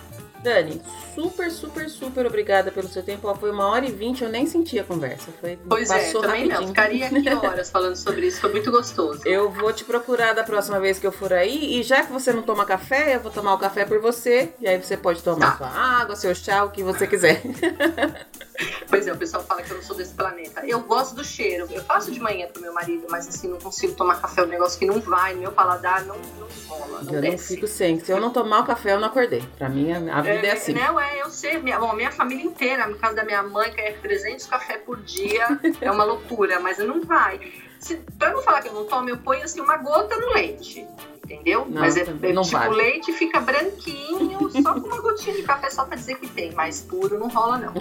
Dani, super, super, super obrigada pelo seu tempo. Foi uma hora e vinte, eu nem senti a conversa. Foi,
pois é, também rapidinho. não. Ficaria aqui [laughs] horas falando sobre isso, foi muito gostoso.
Eu vou te procurar da próxima vez que eu for aí. E já que você não toma café, eu vou tomar o café por você. E aí você pode tomar tá. sua água, seu chá, o que você quiser. [laughs]
Pois é, o pessoal fala que eu não sou desse planeta. Eu gosto do cheiro. Eu faço de manhã pro meu marido, mas assim, não consigo tomar café. É um negócio que não vai, meu paladar não, não rola. Não
eu
desce.
não fico sem. Se eu não tomar o café, eu não acordei. Pra mim, a vida é, é assim.
Não, é, eu sei. Minha, bom, minha família inteira, no caso da minha mãe, que é 300 café por dia, é uma loucura, mas não vai. Pra não falar que eu não tomo, eu ponho assim uma gota no leite. entendeu? Não, mas é, é
não
tipo
vale.
leite fica branquinho, [laughs] só com uma gotinha de café só para dizer que tem, mas puro não rola não.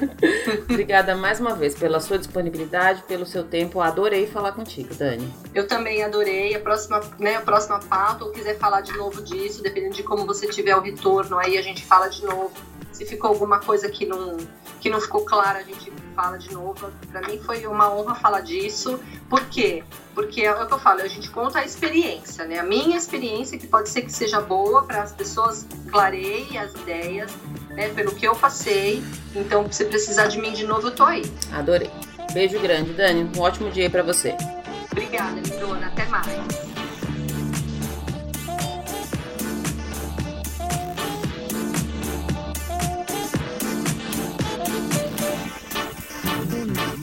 [laughs]
Obrigada mais uma vez pela sua disponibilidade, pelo seu tempo. Adorei falar contigo, Dani.
Eu também adorei. A próxima, né, a próxima pauta, ou quiser falar de novo disso, dependendo de como você tiver o retorno, aí a gente fala de novo. Se ficou alguma coisa que não, que não ficou clara, a gente fala de novo. Para mim foi uma honra falar disso. Por quê? Porque é o que eu falo, a gente conta a experiência, né? A minha experiência, que pode ser que seja boa para as pessoas, clareiem as ideias, né? Pelo que eu passei. Então, se precisar de mim de novo, eu tô aí.
Adorei. Beijo grande, Dani. Um ótimo dia pra você.
Obrigada, Lindona. Até mais. Tune.